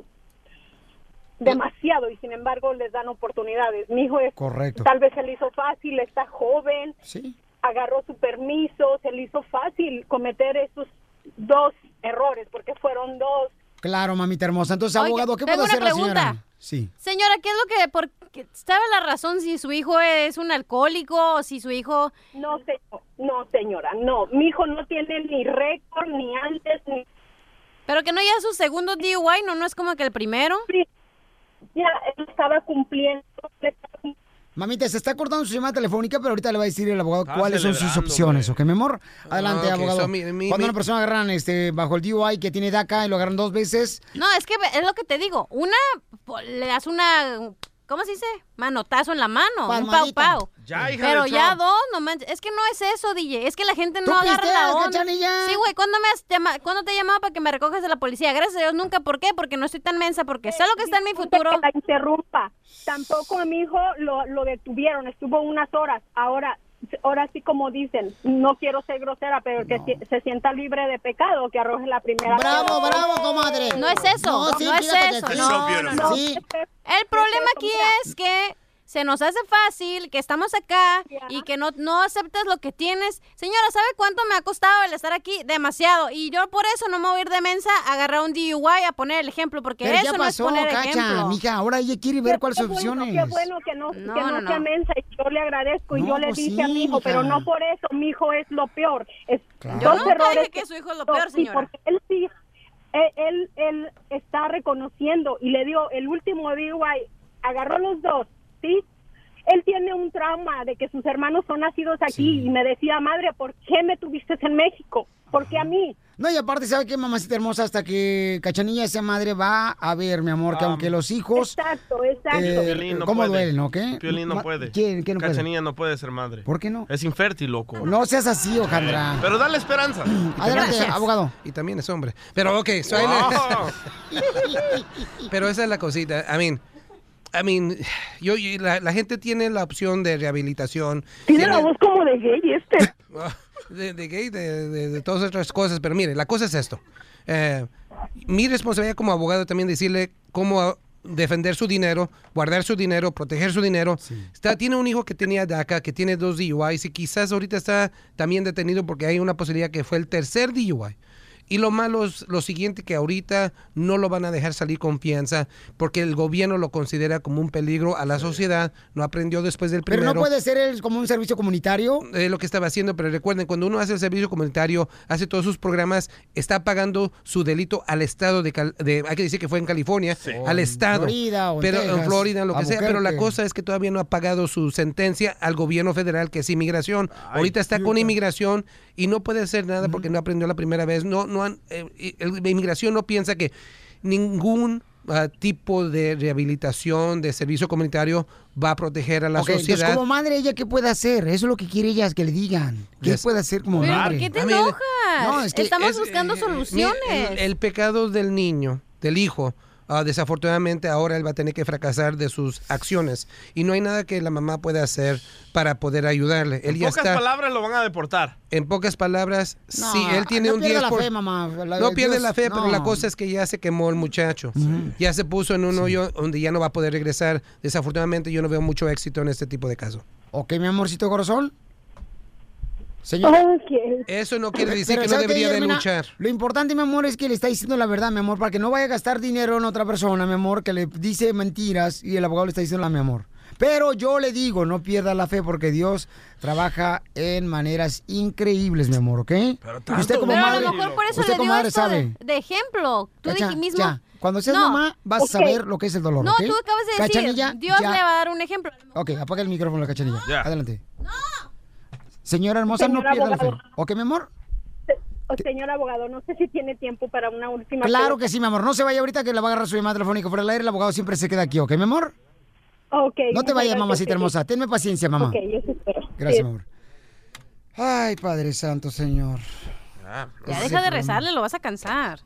Speaker 16: demasiado y sin embargo les dan oportunidades. Mi hijo es,
Speaker 1: Correcto.
Speaker 16: tal vez se le hizo fácil, está joven,
Speaker 1: Sí.
Speaker 16: agarró su permiso, se le hizo fácil cometer esos dos errores, porque fueron dos.
Speaker 1: Claro, mamita hermosa. Entonces, abogado, ¿qué puede hacer
Speaker 3: una
Speaker 1: la señora?
Speaker 3: pregunta.
Speaker 1: Sí.
Speaker 3: Señora, ¿qué es lo que, porque, sabe la razón si su hijo es un alcohólico o si su hijo...
Speaker 16: No, no, señora, no. Mi hijo no tiene ni récord, ni antes, ni...
Speaker 3: Pero que no ya su segundo DUI, ¿no? ¿No es como que el primero?
Speaker 16: Ya, él estaba cumpliendo.
Speaker 1: Mamita, se está cortando su llamada telefónica, pero ahorita le va a decir el abogado
Speaker 15: Estaba
Speaker 1: cuáles son sus opciones, ¿ok, mi amor? Adelante,
Speaker 15: ok,
Speaker 1: abogado.
Speaker 15: so mi- mi-
Speaker 1: Cuando
Speaker 15: mi-
Speaker 1: una persona agarran este, bajo el DUI que tiene DACA y lo agarran dos veces,
Speaker 3: No, es que es lo que te digo. Una, le das una... ¿Cómo se dice? Manotazo en la mano. Un pau pau.
Speaker 2: Ya, hija
Speaker 3: Pero
Speaker 2: de
Speaker 3: ya dos, no manches. Es que no es eso, DJ. Es que la gente
Speaker 1: ¿Tú
Speaker 3: no agarra
Speaker 1: pisteas,
Speaker 3: la onda.
Speaker 1: Cachanilla?
Speaker 3: Sí, güey. ¿Cuándo, me has llama- ¿Cuándo te he llamado para que me recojas de la policía? Gracias a Dios nunca. ¿Por qué? Porque no estoy tan mensa. Porque sé lo que está en mi futuro.
Speaker 16: que la interrumpa. Tampoco a mi hijo lo, lo detuvieron, estuvo unas horas. Ahora, ahora sí como dicen, no quiero ser grosera, pero que si- se sienta libre de pecado, que arroje la primera
Speaker 1: Bravo,
Speaker 16: piedra.
Speaker 1: bravo, comadre.
Speaker 3: No es eso,
Speaker 1: No,
Speaker 3: no,
Speaker 1: sí,
Speaker 3: es eso, no,
Speaker 1: So
Speaker 3: no,
Speaker 1: beautiful.
Speaker 3: no.
Speaker 1: Sí.
Speaker 3: El problema aquí es que se nos hace fácil, que estamos acá y que no, no aceptas lo que tienes. Señora, ¿sabe cuánto me ha costado el estar aquí? Demasiado. Y yo por eso no me voy a ir de mensa a agarrar un DUI a poner el ejemplo, porque
Speaker 1: Pero
Speaker 3: eso
Speaker 1: ya
Speaker 3: no es
Speaker 1: pasó,
Speaker 3: poner
Speaker 1: Cacha,
Speaker 3: ejemplo.
Speaker 1: mija. Ahora ella quiere ver cuáles son opciones.
Speaker 16: Qué bueno que no,
Speaker 3: No,
Speaker 16: que no,
Speaker 3: no,
Speaker 16: sea mensa y yo le agradezco y yo le
Speaker 1: pues
Speaker 16: dije
Speaker 1: sí,
Speaker 16: a mi hijo,
Speaker 1: mija.
Speaker 16: pero no por eso, mi hijo es lo peor. Es
Speaker 1: Claro.
Speaker 3: Yo
Speaker 16: dos
Speaker 3: nunca
Speaker 16: errores
Speaker 3: dije que su hijo es lo peor,
Speaker 16: sí,
Speaker 3: señora.
Speaker 16: porque él sí, él, él, él está reconociendo y le dio el último DUI, agarró los dos, ¿sí? Él tiene un trauma de que sus hermanos son nacidos aquí y me decía, madre, ¿por qué me tuviste en México? ¿Por qué a mí?
Speaker 1: No, y aparte, ¿sabe qué, mamacita hermosa? Hasta que Cachanilla sea madre va a ver, mi amor, que
Speaker 2: Ah,
Speaker 1: aunque los hijos...
Speaker 16: Exacto, exacto.
Speaker 1: eh,
Speaker 2: Piolín no
Speaker 1: ¿Cómo
Speaker 2: puede.
Speaker 1: duelen, ok?
Speaker 2: Piolín no puede.
Speaker 1: ¿Quién, quién no puede?
Speaker 2: Cachanilla no puede ser madre.
Speaker 1: ¿Por qué no?
Speaker 2: Es infértil, loco.
Speaker 1: No seas así, Ojandra.
Speaker 2: Pero dale esperanza.
Speaker 1: Adelante,
Speaker 15: es-
Speaker 1: abogado.
Speaker 15: Y también es hombre. Pero ok, so ahí le- Pero esa es la cosita. I mean, I mean, yo, yo- la, la gente tiene la opción de rehabilitación.
Speaker 16: Tiene la voz como de gay este.
Speaker 15: Ah, de, de gay, de, de- de todas otras cosas. Pero mire, la cosa es esto. Eh, mi responsabilidad como abogado también decirle cómo defender su dinero, guardar su dinero, proteger su dinero. Está, tiene un hijo que tenía DACA, que tiene dos DUIs y quizás ahorita está también detenido porque hay una posibilidad que fue el tercer DUI. Y lo malo es lo siguiente, que ahorita no lo van a dejar salir confianza porque el gobierno lo considera como un peligro a la sociedad. No aprendió después del
Speaker 1: Pero
Speaker 15: primero
Speaker 1: no puede ser él como un servicio comunitario.
Speaker 15: eh, lo que estaba haciendo, pero recuerden, cuando uno hace el servicio comunitario, hace todos sus programas, está pagando su delito al estado de, Cal- de- hay que decir que fue en California, al
Speaker 1: en
Speaker 15: estado,
Speaker 1: Florida o
Speaker 15: pero en Florida, lo que sea, pero la cosa es que todavía no ha pagado su sentencia al gobierno federal, que es inmigración. Ahorita está con inmigración y no puede hacer nada porque no aprendió la primera vez. No, no han, eh, el- la inmigración no piensa que ningún ah, tipo de rehabilitación, de servicio comunitario va a proteger a la
Speaker 1: Ok, entonces,
Speaker 15: sociedad.
Speaker 1: como madre, ¿ella qué puede hacer? Eso es lo que quiere ella, es que le digan. ¿Qué
Speaker 15: Yes.
Speaker 1: puede hacer como
Speaker 3: Pero
Speaker 1: madre?
Speaker 3: ¿por qué te enojas?
Speaker 1: No, es que
Speaker 3: Estamos
Speaker 15: es-
Speaker 3: buscando
Speaker 15: Mira,
Speaker 3: soluciones.
Speaker 15: el, el pecado del niño, del hijo, ah, desafortunadamente ahora él va a tener que fracasar de sus acciones y no hay nada que la mamá pueda hacer para poder ayudarle. Él
Speaker 2: En
Speaker 15: ya
Speaker 2: pocas
Speaker 15: está.
Speaker 2: palabras lo van a deportar.
Speaker 15: En pocas palabras,
Speaker 1: No,
Speaker 15: sí, él tiene
Speaker 1: no
Speaker 15: un
Speaker 1: pierda
Speaker 15: 10
Speaker 1: la
Speaker 15: por-
Speaker 1: fe, mamá. La-
Speaker 15: no pierde
Speaker 1: Dios,
Speaker 15: la fe, pero la cosa es que ya se quemó el muchacho. Ya se puso en un hoyo donde ya no va a poder regresar. Desafortunadamente yo no veo mucho éxito en este tipo de caso.
Speaker 1: Ok, mi amorcito corazón. Señor.
Speaker 15: Eso no quiere decir
Speaker 1: Pero
Speaker 15: que no
Speaker 1: ¿sabe qué,
Speaker 15: debería de luchar.
Speaker 1: Lo importante, mi amor, es que le está diciendo la verdad, mi amor, para que no vaya a gastar dinero en otra persona, mi amor, que le dice mentiras y el abogado le está diciendo la mi amor. Pero yo le digo, no pierda la fe porque Dios trabaja en maneras increíbles, mi amor, ¿ok? y usted como
Speaker 3: Pero
Speaker 1: madre,
Speaker 3: a lo mejor por eso
Speaker 1: usted
Speaker 3: le
Speaker 1: como
Speaker 3: dio
Speaker 1: madre
Speaker 3: esto
Speaker 1: sabe.
Speaker 3: de, de ejemplo. Tú
Speaker 1: Cacha,
Speaker 3: dije mismo.
Speaker 1: ya. Cuando seas
Speaker 3: No.
Speaker 1: mamá, vas a saber lo que es el dolor,
Speaker 3: No, tú acabas de decir, Dios
Speaker 1: ya.
Speaker 3: le va a dar un ejemplo.
Speaker 1: Ok, apaga el micrófono la cachanilla.
Speaker 2: Ya.
Speaker 1: Adelante. Señora hermosa,
Speaker 16: Señor
Speaker 1: no pierda la fe.
Speaker 16: abogado.
Speaker 1: ¿Ok, mi amor?
Speaker 16: Señor abogado, no sé si tiene tiempo para una última
Speaker 1: Claro
Speaker 16: pregunta.
Speaker 1: que sí, mi amor. No se vaya ahorita que le va a agarrar su llamada telefónica fuera del aire. El abogado siempre se queda aquí, ¿ok, mi amor?
Speaker 16: Ok.
Speaker 1: No te vayas,
Speaker 16: gracias,
Speaker 1: mamacita
Speaker 16: sí.
Speaker 1: hermosa. Tenme paciencia, mamá.
Speaker 16: Ok, yo te espero.
Speaker 1: Gracias,
Speaker 16: Sí.
Speaker 1: mi amor. Ay, Padre Santo, Señor.
Speaker 3: Ya
Speaker 1: Ese es
Speaker 3: deja de rezarle, lo vas a cansar.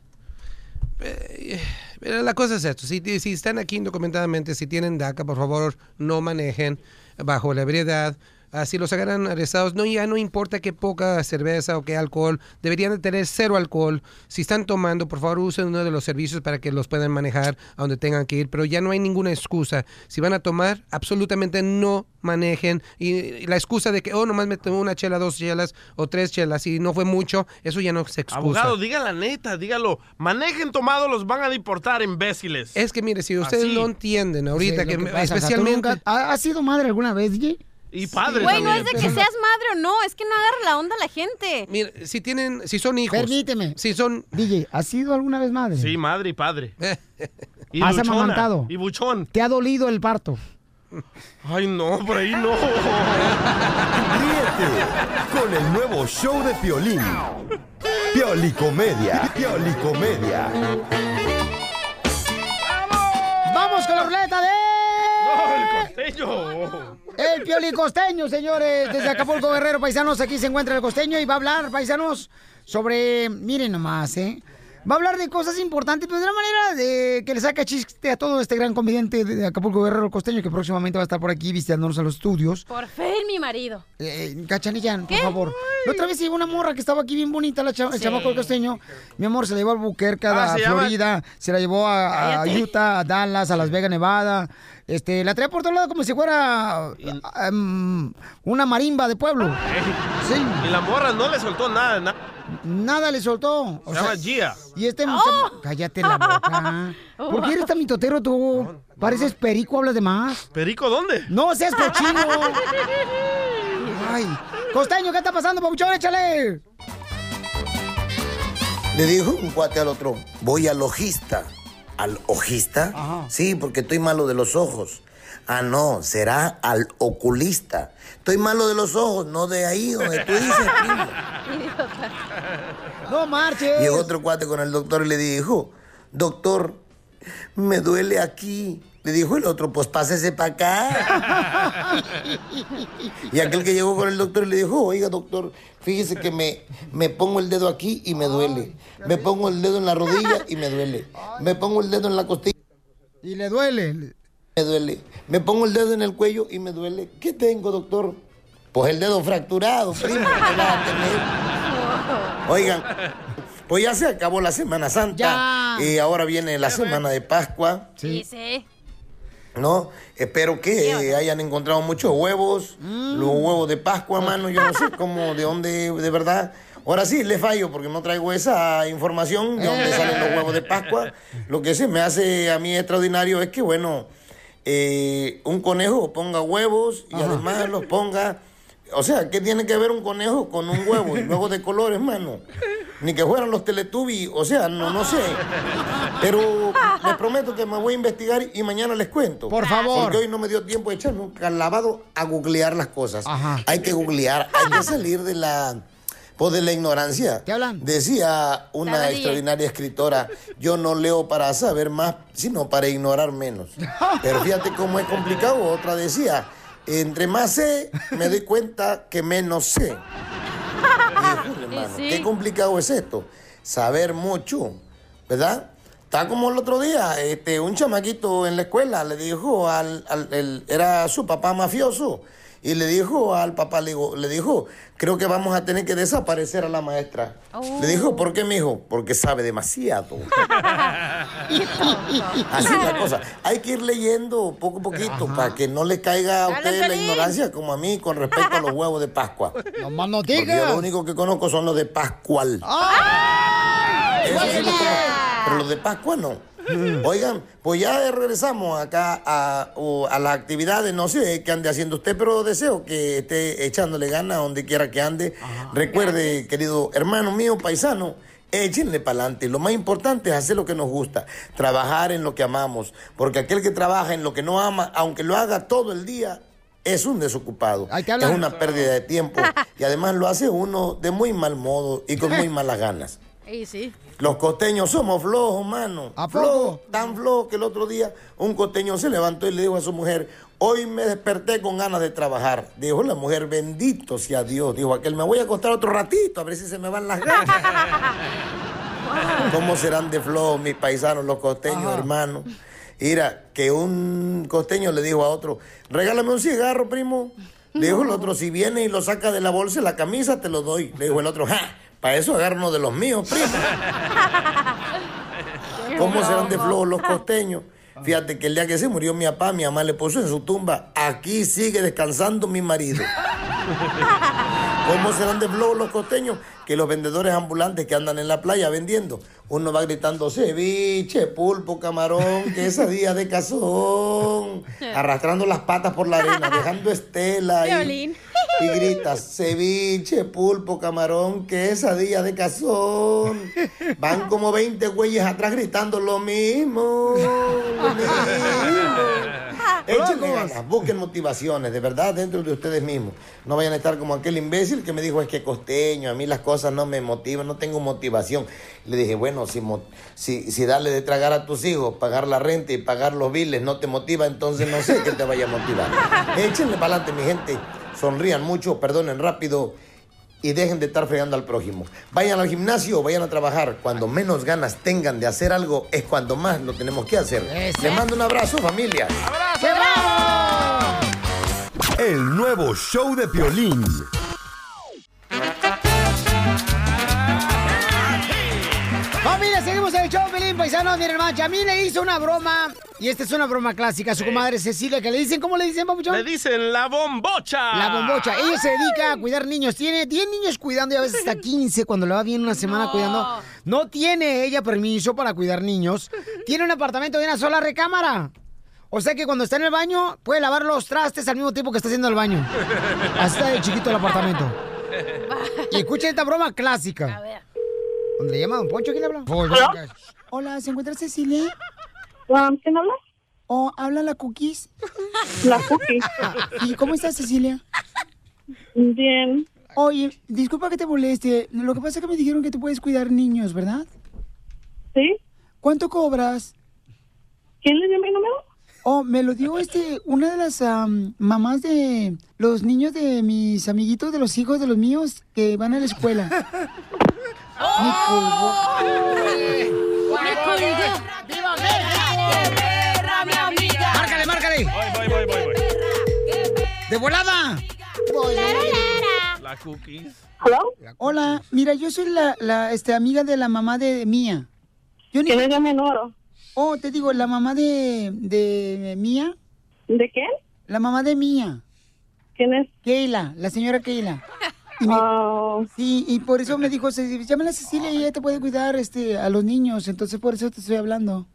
Speaker 15: Pero la cosa es esto, si, si están aquí indocumentadamente, si tienen DACA, por favor, no manejen bajo la ebriedad. Ah, si los agarran arrestados, no, ya no importa qué poca cerveza o qué alcohol, deberían de tener cero alcohol. Si están tomando, por favor, usen uno de los servicios para que los puedan manejar a donde tengan que ir, pero ya no hay ninguna excusa. Si van a tomar, absolutamente no manejen. Y, y la excusa de que, oh, nomás me tomé una chela, dos chelas o tres chelas y no fue mucho, eso ya no se excusa.
Speaker 2: Abogado, diga la neta, dígalo. Manejen tomado, los van a deportar, imbéciles.
Speaker 15: Es que mire, si ustedes
Speaker 2: Así.
Speaker 15: no entienden ahorita,
Speaker 1: Sí,
Speaker 15: que,
Speaker 1: lo
Speaker 15: me-
Speaker 1: pasa, o sea, ¿tú
Speaker 15: especialmente...
Speaker 1: nunca- ¿ha- ¿Has sido madre alguna vez, DJ?
Speaker 2: Y padre
Speaker 3: Güey, no es de que seas madre o no, es que no agarra la onda la gente.
Speaker 15: Mire, si tienen, si son hijos...
Speaker 1: Permíteme.
Speaker 15: Si son...
Speaker 1: DJ, ¿has sido alguna vez madre?
Speaker 2: Sí, madre y padre. Y
Speaker 1: ¿Has
Speaker 2: luchona,
Speaker 1: amamantado?
Speaker 2: Y buchón.
Speaker 1: ¿Te ha dolido el parto?
Speaker 2: Ay, no, por ahí no.
Speaker 5: Ríete con el nuevo show de Piolín. Piolicomedia. Piolicomedia.
Speaker 1: ¡Vamos con la ruleta de...
Speaker 2: el costeño.
Speaker 1: El piolicosteño, señores, desde Acapulco Guerrero, paisanos, aquí se encuentra el costeño y va a hablar, paisanos, sobre, miren nomás, ¿eh? Va a hablar de cosas importantes, pero de una manera de que le saca chiste a todo este gran comediante de Acapulco Guerrero Costeño que próximamente va a estar por aquí visitándonos a los estudios.
Speaker 3: Por fin, mi marido.
Speaker 1: Eh, Cachanilla, por favor. La otra vez llegó una morra que estaba aquí bien bonita, la cha- el
Speaker 3: Sí.
Speaker 1: chamaco del costeño. Mi amor, se la llevó a Albuquerque,
Speaker 2: Ah,
Speaker 1: a
Speaker 2: se llama-
Speaker 1: Florida, se la llevó a, a. Utah, a Dallas, a Las Vegas, Nevada. Este, la traía por todo lado como si fuera ah, um, una marimba de pueblo. Sí.
Speaker 2: Y la morra no le soltó nada. na-
Speaker 1: Nada le soltó.
Speaker 2: Se llama Gia.
Speaker 1: Y este muchacho... Cállate la boca. ¿Por qué eres tan mitotero tú? Pareces perico, hablas de más.
Speaker 2: ¿Perico dónde?
Speaker 1: No seas cochino. Ay. Costeño, ¿qué está pasando, papuchón? Échale.
Speaker 18: Le dijo un cuate al otro, voy al ojista. ¿Al ojista? Sí, porque estoy malo de los ojos. Ah, no, será al oculista. Estoy malo de los ojos, no de ahí donde tú dices.
Speaker 1: No marches.
Speaker 18: Llegó otro cuate con el doctor y le dijo, doctor, me duele aquí. Le dijo el otro, pues pásese para acá. Y aquel que llegó con el doctor le dijo, oiga doctor, fíjese que me, me pongo el dedo aquí y me duele. Me pongo el dedo en la rodilla y me duele. Me pongo el dedo en la costilla.
Speaker 1: Y le duele.
Speaker 18: Me duele. Me pongo el dedo en el cuello y me duele. ¿Qué tengo, doctor? Pues el dedo fracturado, primo. ¿qué vas a tener? Oigan, pues ya se acabó la Semana Santa.
Speaker 3: Ya.
Speaker 18: Y ahora viene la Semana de Pascua.
Speaker 3: Sí, sí.
Speaker 18: ¿No? Espero que hayan encontrado muchos huevos. Los huevos de Pascua, mano. Yo no sé cómo, de dónde, de verdad. Ahora sí, le fallo porque no traigo esa información de dónde salen los huevos de Pascua. Lo que se me hace a mí extraordinario es que, bueno, eh, un conejo ponga huevos y además los ponga... O sea, ¿qué tiene que ver un conejo con un huevo? Y luego de colores, mano. Ni que fueran los Teletubbies, o sea, no, no sé. Pero les prometo que me voy a investigar y mañana les cuento.
Speaker 1: Por favor.
Speaker 18: Porque hoy no me dio tiempo de echarme un lavado a googlear las cosas. Hay que googlear, hay que salir de la... Pues de la ignorancia.
Speaker 1: ¿Qué hablan?
Speaker 18: Decía una extraordinaria escritora, yo no leo para saber más, sino para ignorar menos. Pero fíjate cómo es complicado. Otra decía, entre más sé, me doy cuenta que menos sé. Híjole, hermano,
Speaker 3: sí.
Speaker 18: Qué complicado es esto. Saber mucho, ¿verdad? Está como el otro día, este, un chamaquito en la escuela le dijo al, al- el- era su papá mafioso, y le dijo al papá, le, digo- le dijo, creo que vamos a tener que desaparecer a la maestra.
Speaker 3: Oh.
Speaker 18: Le dijo, ¿por qué, mijo? Porque sabe demasiado. Así es la cosa. Hay que ir leyendo poco a poquito para que no le caiga a ustedes la ignorancia como a mí con respecto a los huevos de Pascua.
Speaker 1: No más no
Speaker 18: Porque yo
Speaker 1: digas.
Speaker 18: lo único que conozco son los de Pascual.
Speaker 1: ¡Ay!
Speaker 18: Eso sí lo conozco, pero los de Pascua no. Oigan, pues ya regresamos acá a, a las actividades, no sé qué ande haciendo usted, pero deseo que esté echándole ganas donde quiera que ande. Recuerde, querido hermano mío, paisano, échenle para adelante. Lo más importante es hacer lo que nos gusta, trabajar en lo que amamos, porque aquel que trabaja en lo que no ama, aunque lo haga todo el día, es un desocupado. Es
Speaker 1: hablan.
Speaker 18: una pérdida de tiempo y además lo hace uno de muy mal modo y con muy malas ganas.
Speaker 3: Y sí.
Speaker 18: Los costeños somos flojos, mano. Flojos, tan flojos que el otro día un costeño se levantó y le dijo a su mujer, hoy me desperté con ganas de trabajar. Dijo la mujer, bendito sea Dios. Dijo aquel, me voy a acostar otro ratito a ver si se me van las ganas. ¿Cómo serán de flojos mis paisanos, los costeños, hermano? Mira, que un costeño le dijo a otro, regálame un cigarro, primo. Le dijo el otro, si viene y lo saca de la bolsa la camisa, te lo doy. Le dijo el otro, ja, para eso agarro uno de los míos, primo. ¿Cómo serán de flojos los costeños? Fíjate que el día que se murió mi papá, mi mamá le puso en su tumba, aquí sigue descansando mi marido. ¿Cómo serán de flojos los costeños? Que los vendedores ambulantes que andan en la playa vendiendo, uno va gritando ceviche, pulpo, camarón, quesadilla de cazón, arrastrando las patas por la arena, dejando estela.
Speaker 3: Violín.
Speaker 18: Y gritas, ceviche, pulpo, camarón, quesadilla de cazón. Van como 20 güeyes atrás gritando lo mismo. Lo mismo. Échenle ganas, busquen motivaciones, de verdad, dentro de ustedes mismos. No vayan a estar como aquel imbécil que me dijo, es que costeño, a mí las cosas no me motivan, no tengo motivación. Le dije, bueno, si, si, si darle de tragar a tus hijos, pagar la renta y pagar los biles no te motiva, entonces no sé qué te vaya a motivar. Échenle para adelante, mi gente. Sonrían mucho, perdonen rápido y dejen de estar fregando al prójimo. Vayan al gimnasio, vayan a trabajar. Cuando menos ganas tengan de hacer algo es cuando más lo tenemos que hacer. Les mando un abrazo, familia.
Speaker 5: El nuevo show de Piolín.
Speaker 1: Familia, seguimos en el show, Pelín Paisanos. Miren, hermano, a mí le hizo una broma, y esta es una broma clásica, a su comadre Cecilia, que le dicen, ¿cómo le dicen, papuchón?
Speaker 2: Le dicen la bombocha.
Speaker 1: La bombocha. Ella se dedica a cuidar niños. Tiene 10 niños cuidando y a veces hasta 15 cuando le va bien una semana cuidando. No tiene ella permiso para cuidar niños. Tiene un apartamento de una sola recámara. O sea que cuando está en el baño puede lavar los trastes al mismo tiempo que está haciendo el baño. Así está de chiquito el apartamento. Y escuchen esta broma clásica. A ver. ¿Dónde le llama Don Poncho? ¿Quién le habla?
Speaker 19: ¿Aló?
Speaker 1: Hola, ¿se encuentra Cecilia?
Speaker 19: ¿Quién habla?
Speaker 1: ¿O habla la Cookies?
Speaker 19: La Cookies.
Speaker 1: ¿Y cómo estás, Cecilia?
Speaker 19: Bien.
Speaker 1: Oye, disculpa que te moleste. Lo que pasa es que me dijeron que tú puedes cuidar niños, ¿verdad?
Speaker 19: Sí.
Speaker 1: ¿Cuánto cobras?
Speaker 19: ¿Quién le dio mi número?
Speaker 1: Oh, me lo dio este, una de las am, mamás de los niños de mis amiguitos, de los hijos de los míos que van a la escuela. Me colgó.
Speaker 7: ¡Me colgó!
Speaker 1: ¡Viva
Speaker 7: mi amiga!
Speaker 1: ¡Márcale, márcale!
Speaker 2: Voy, voy, voy, voy.
Speaker 1: ¡De volada!
Speaker 2: La cookies.
Speaker 1: Hola, mira, yo soy la, la este, amiga de la mamá de Mía. Yo ni...
Speaker 19: ¿Quién es menor?
Speaker 1: Oh, te digo, la mamá de, de Mía.
Speaker 19: ¿De qué?
Speaker 1: La mamá de Mía.
Speaker 19: ¿Quién es?
Speaker 1: Keila, la señora Keila. Y me- Sí, y por eso me dijo, "Ce- llámala a Cecilia y ella te puede cuidar este, a los niños, entonces por eso te estoy hablando.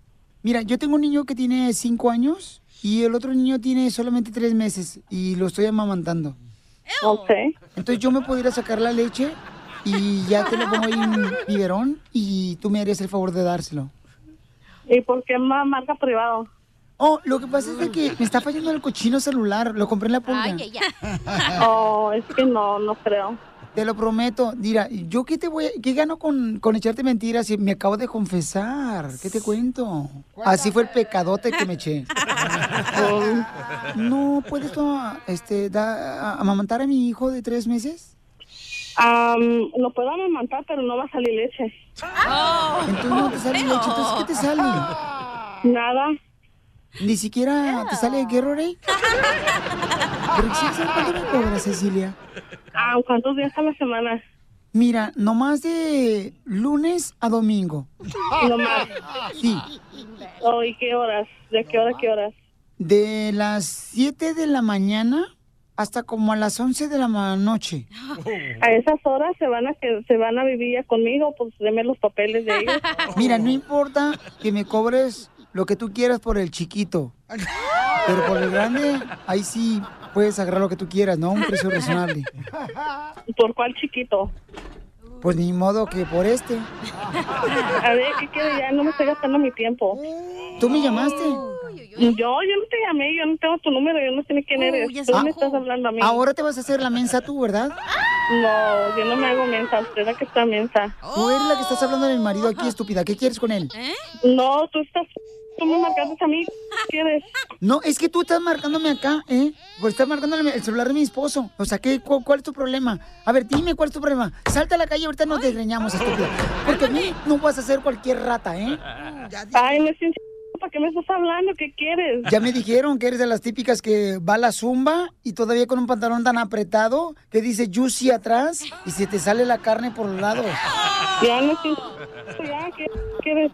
Speaker 1: Mira, yo tengo un niño que tiene cinco años y el otro niño tiene solamente tres meses y lo estoy amamantando.
Speaker 19: Ok.
Speaker 1: Entonces yo me pudiera sacar la leche y ya te lo pongo ahí en biberón y tú me harías el favor de dárselo.
Speaker 19: ¿Y por qué más marca privado?
Speaker 1: Oh, lo que pasa es de que me está fallando el cochino celular, lo compré en la pulga.
Speaker 19: Oh, es que no, no creo.
Speaker 1: Te lo prometo. Mira, ¿yo qué te voy a, qué gano con, con echarte mentiras si me acabo de confesar? ¿Qué te cuento? Así fue el pecadote que me eché. ¿No puedes tú, este, da- amamantar a mi hijo de tres meses?
Speaker 19: Am, lo puedo amamantar, pero no va a salir leche.
Speaker 1: Entonces no te sale leche. Entonces, ¿qué te sale?
Speaker 19: Nada.
Speaker 1: ¿Ni siquiera te sale Gatorade? ¿Pero sí, ¿sabes cuánto me cobras, Cecilia?
Speaker 19: Ah, ¿Cuántos días a la semana?
Speaker 1: Mira, nomás de lunes a domingo.
Speaker 19: No más.
Speaker 1: Sí.
Speaker 19: Oh, ¿Y qué horas? ¿De qué hora a qué horas?
Speaker 1: De las 7 de la mañana hasta como a las 11 de la noche.
Speaker 19: A esas horas se van a que se van a vivir ya conmigo, pues deme los papeles de ellos.
Speaker 1: Mira, no importa que me cobres lo que tú quieras por el chiquito. Pero por el grande, ahí sí puedes agarrar lo que tú quieras, ¿no? Un precio razonable.
Speaker 19: ¿Por cuál chiquito?
Speaker 1: Pues ni modo que por este.
Speaker 19: A ver, ¿qué quiere? Ya no me estoy gastando mi tiempo.
Speaker 1: ¿Tú me llamaste?
Speaker 19: Yo, yo no te llamé, yo no tengo tu número, yo no sé ni quién eres. Tú me estás hablando a mí.
Speaker 1: Ahora te vas a hacer la mensa tú, ¿verdad?
Speaker 19: No, yo no me hago mensa, usted es la que está mensa.
Speaker 1: Tú eres la que estás hablando del marido aquí, estúpida. ¿Qué quieres con él?
Speaker 19: No, tú estás, tú me marcaste a mí.
Speaker 1: No, es que tú estás marcándome acá, ¿eh? Pues estás marcándole el celular de mi esposo. O sea, ¿qué, cu- ¿cuál es tu problema? A ver, dime cuál es tu problema. Salta a la calle, ahorita nos desgreñamos, estúpida. Porque a mí no vas a ser cualquier rata, ¿eh?
Speaker 19: Ay, no es sin- ¿para qué me estás hablando? ¿Qué quieres?
Speaker 1: Ya me dijeron que eres de las típicas que va a la zumba y todavía con un pantalón tan apretado que dice juicy atrás y se te sale la carne por los lados.
Speaker 19: Ya no es sin- ya, ¿qué quieres?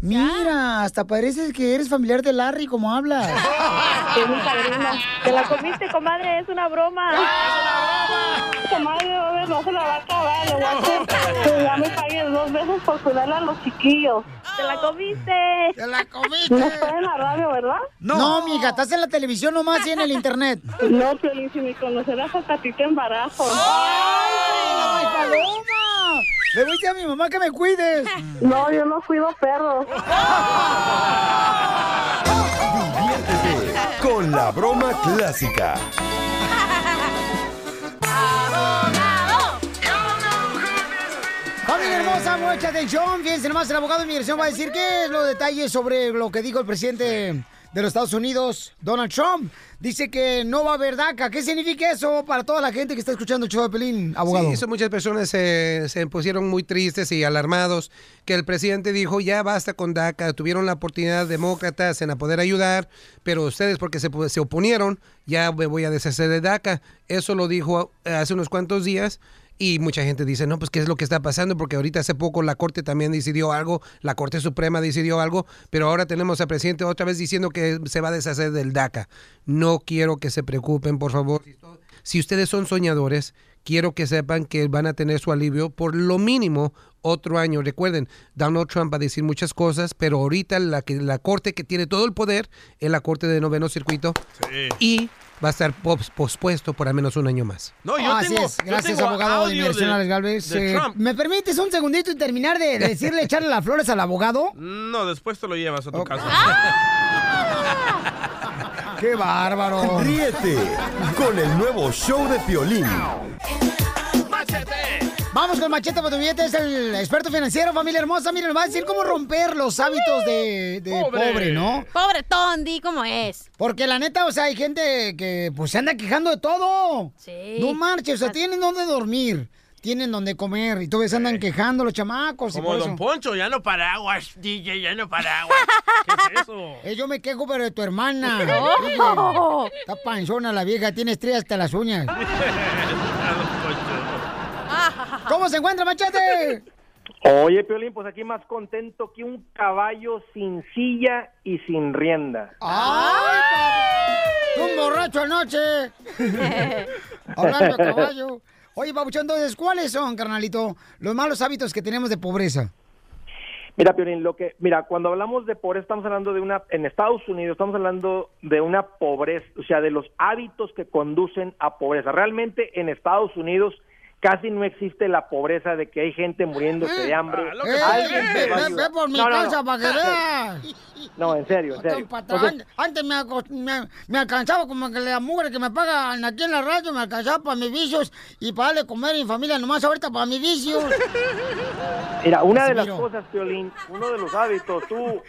Speaker 1: Mira, hasta parece que eres familiar de Larry como hablas.
Speaker 19: Es mi padrino.
Speaker 8: Te la comiste, comadre, es una broma.
Speaker 19: Comadre, a ver, no se la va a acabar, le voy a hacer que ya me paguen dos veces por cuidar a los chiquillos.
Speaker 8: Te la comiste.
Speaker 1: Te la comiste.
Speaker 19: No estoy en la radio, ¿verdad?
Speaker 1: No, mija, estás en la televisión nomás y en el internet.
Speaker 19: No, Piolín, si me conocerás hasta a ti te embarazo.
Speaker 1: ¡Ay, paloma! Le voy a decir a mi mamá que me cuides.
Speaker 19: No, yo no cuido perros.
Speaker 5: Diviértete con la broma clásica.
Speaker 1: Familia hermosa, mucha atención. Fíjense nomás, el abogado de inmigración va a decir qué es los detalles sobre lo que dijo el presidente de los Estados Unidos, Donald Trump, dice que no va a haber DACA. ¿Qué significa eso para toda la gente que está escuchando el show de Pelín, abogado?
Speaker 15: Sí, eso muchas personas se, se pusieron muy tristes y alarmados que el presidente dijo ya basta con DACA, tuvieron la oportunidad demócratas en a poder ayudar, pero ustedes porque se, se oponieron, ya me voy a deshacer de DACA. Eso lo dijo hace unos cuantos días. Y mucha gente dice, no, pues qué es lo que está pasando, porque ahorita hace poco la Corte también decidió algo, la Corte Suprema decidió algo, pero ahora tenemos al presidente otra vez diciendo que se va a deshacer del DACA. No quiero que se preocupen, por favor. Si ustedes son soñadores, quiero que sepan que van a tener su alivio por lo mínimo otro año. Recuerden, Donald Trump va a decir muchas cosas, pero ahorita la, que, la corte que tiene todo el poder es la corte de noveno circuito y va a estar pos- pospuesto por al menos un año más.
Speaker 2: No, yo
Speaker 1: Así
Speaker 2: tengo,
Speaker 1: es.
Speaker 2: yo
Speaker 1: Gracias,
Speaker 2: tengo
Speaker 1: abogado de Galvez.
Speaker 2: de
Speaker 1: Eh,
Speaker 2: Trump.
Speaker 1: ¿Me permites un segundito y terminar de decirle echarle las flores al abogado?
Speaker 2: No, después te lo llevas a tu casa.
Speaker 1: ¡Qué bárbaro!
Speaker 5: Ríete con el nuevo show de Piolín.
Speaker 1: Vamos con Machete Botubillete, es el experto financiero, familia hermosa. Miren, va a decir cómo romper los hábitos de, de pobre. ¿no?
Speaker 3: Pobre Tondi, ¿cómo es?
Speaker 1: Porque la neta, o sea, hay gente que pues se anda quejando de todo.
Speaker 3: Sí.
Speaker 1: No marches, o sea, tienen donde dormir, tienen donde comer y todavía se andan quejando los chamacos. y
Speaker 2: Como
Speaker 1: por
Speaker 2: Don
Speaker 1: eso.
Speaker 2: Poncho, ya no paraguas, DJ, ya no paraguas. ¿Qué es eso?
Speaker 1: Eh, yo me quejo, pero de tu hermana.
Speaker 3: Oh.
Speaker 1: Oye, Está panzona la vieja, tiene estrellas hasta las uñas. ¿Cómo se encuentra, Machete?
Speaker 20: Oye, Piolín, pues aquí más contento que un caballo sin silla y sin rienda.
Speaker 1: ¡Ay, papi! ¡Un borracho anoche! Hablando de caballo. Oye, Pabuchón, entonces, ¿cuáles son, carnalito, los malos hábitos que tenemos de pobreza?
Speaker 20: Mira, Piolín, lo que, mira, cuando hablamos de pobreza estamos hablando de una, en Estados Unidos estamos hablando de una pobreza, o sea, de los hábitos que conducen a pobreza. Realmente en Estados Unidos casi no existe la pobreza de que hay gente muriéndose de hambre.
Speaker 1: Eh,
Speaker 20: Alguien
Speaker 1: ve,
Speaker 20: va a
Speaker 1: ve,
Speaker 20: ayudar.
Speaker 1: ve por mi
Speaker 20: No, no, no.
Speaker 1: casa para que veas.
Speaker 20: No, en serio, en serio. Entonces,
Speaker 1: antes me, acos- me, me alcanzaba como que la mugre que me pagan aquí en la radio, me alcanzaba para mis vicios y para darle comer a mi familia, nomás ahorita para mis vicios.
Speaker 20: Mira, una de las cosas, Piolín, uno de los hábitos, tú...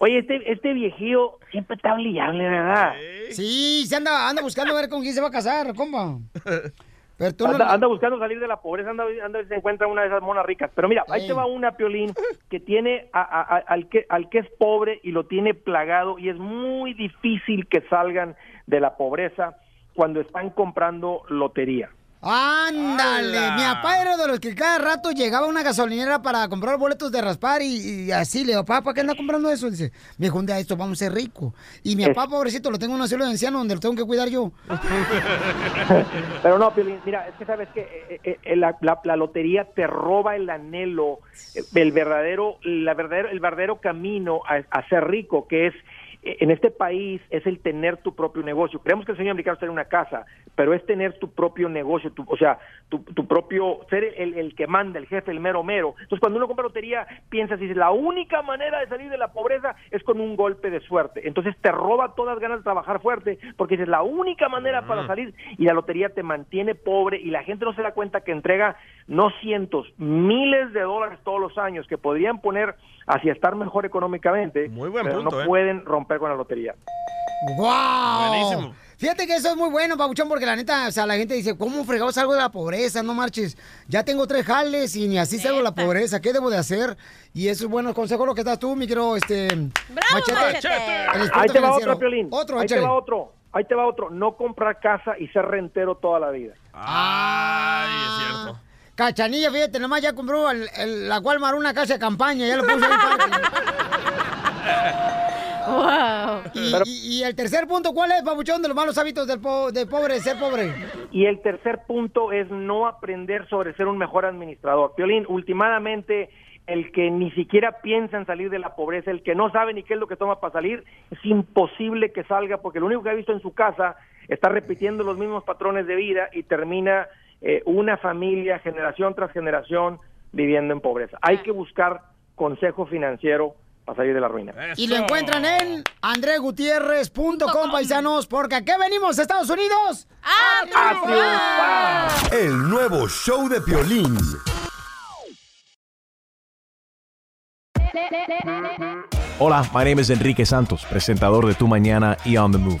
Speaker 20: Oye, este, este viejillo siempre está brillable, ¿verdad?
Speaker 1: Sí, se anda, anda buscando ver con quién se va a casar, compa. Pero tú no
Speaker 20: anda, buscando salir de la pobreza, anda, anda se encuentra una de esas monas ricas. Pero mira, ahí te va una, Piolín, que tiene a- a- a- al, que, al que es pobre y lo tiene plagado y es muy difícil que salgan de la pobreza cuando están comprando lotería.
Speaker 1: Ándale,
Speaker 20: ¡Hala!
Speaker 1: mi papá era de los que cada rato llegaba a una gasolinera para comprar boletos de raspar y, y así le digo, papá, ¿para qué anda comprando eso? Dice, me dijo, un día esto vamos a ser ricos. Y mi papá, pobrecito, lo tengo en un asilo de ancianos donde lo tengo que cuidar yo.
Speaker 20: Pero no, Piolín, mira, es que sabes que eh, eh, eh, la, la- la lotería te roba el anhelo, el verdadero, la verdadero, el verdadero camino a, a ser rico, que es en este país es el tener tu propio negocio. Creemos que el sueño americano es tener una casa, pero es tener tu propio negocio, tu- o sea, tu, tu propio, ser el, el que manda, el jefe, el mero mero. Entonces, cuando uno compra lotería, piensas, dices, la única manera de salir de la pobreza es con un golpe de suerte. Entonces, te roba todas las ganas de trabajar fuerte, porque dices, la única manera para salir, y la lotería te mantiene pobre, y la gente no se da cuenta que entrega no cientos, miles de dólares todos los años que podrían poner hacia estar mejor económicamente,
Speaker 2: buen
Speaker 20: pero
Speaker 2: punto,
Speaker 20: no
Speaker 2: ¿eh?
Speaker 20: pueden romper con la lotería.
Speaker 1: ¡Wow!
Speaker 20: Buenísimo.
Speaker 1: Fíjate que eso es muy bueno, Pabuchón, porque la neta, o sea, la gente dice, ¿cómo fregado salgo de la pobreza? No marches. Ya tengo tres jales y ni así salgo de la pobreza. ¿Qué debo de hacer? Y eso es buenos consejos lo que das tú, mi querido, este... Machete. El experto
Speaker 20: Ahí te va
Speaker 1: financiero.
Speaker 20: otro, Piolín.
Speaker 1: Otro,
Speaker 20: Ahí te va otro. Ahí te va otro. No comprar casa y ser rentero toda la vida.
Speaker 2: Ay, es cierto.
Speaker 1: Cachanilla, fíjate, nomás ya compró el- el- la Walmart una casa de campaña, ya lo puso en el parque. Y, y- y el tercer punto, ¿cuál es, Pabuchón, de los malos hábitos del, po- del pobre, ser pobre?
Speaker 20: Y el tercer punto es no aprender sobre ser un mejor administrador. Piolín, últimamente el que ni siquiera piensa en salir de la pobreza, el que no sabe ni qué es lo que toma para salir, es imposible que salga porque lo único que ha visto en su casa está repitiendo los mismos patrones de vida y termina eh, una familia generación tras generación viviendo en pobreza. Hay que buscar consejo financiero para salir de la ruina.
Speaker 1: Y lo encuentran en andregutierrez.com, paisanos, porque aquí venimos, Estados Unidos, a triunfar.
Speaker 5: El nuevo show de Piolín.
Speaker 21: Hola, my name is Enrique Santos, presentador de Tu Mañana y On the Move.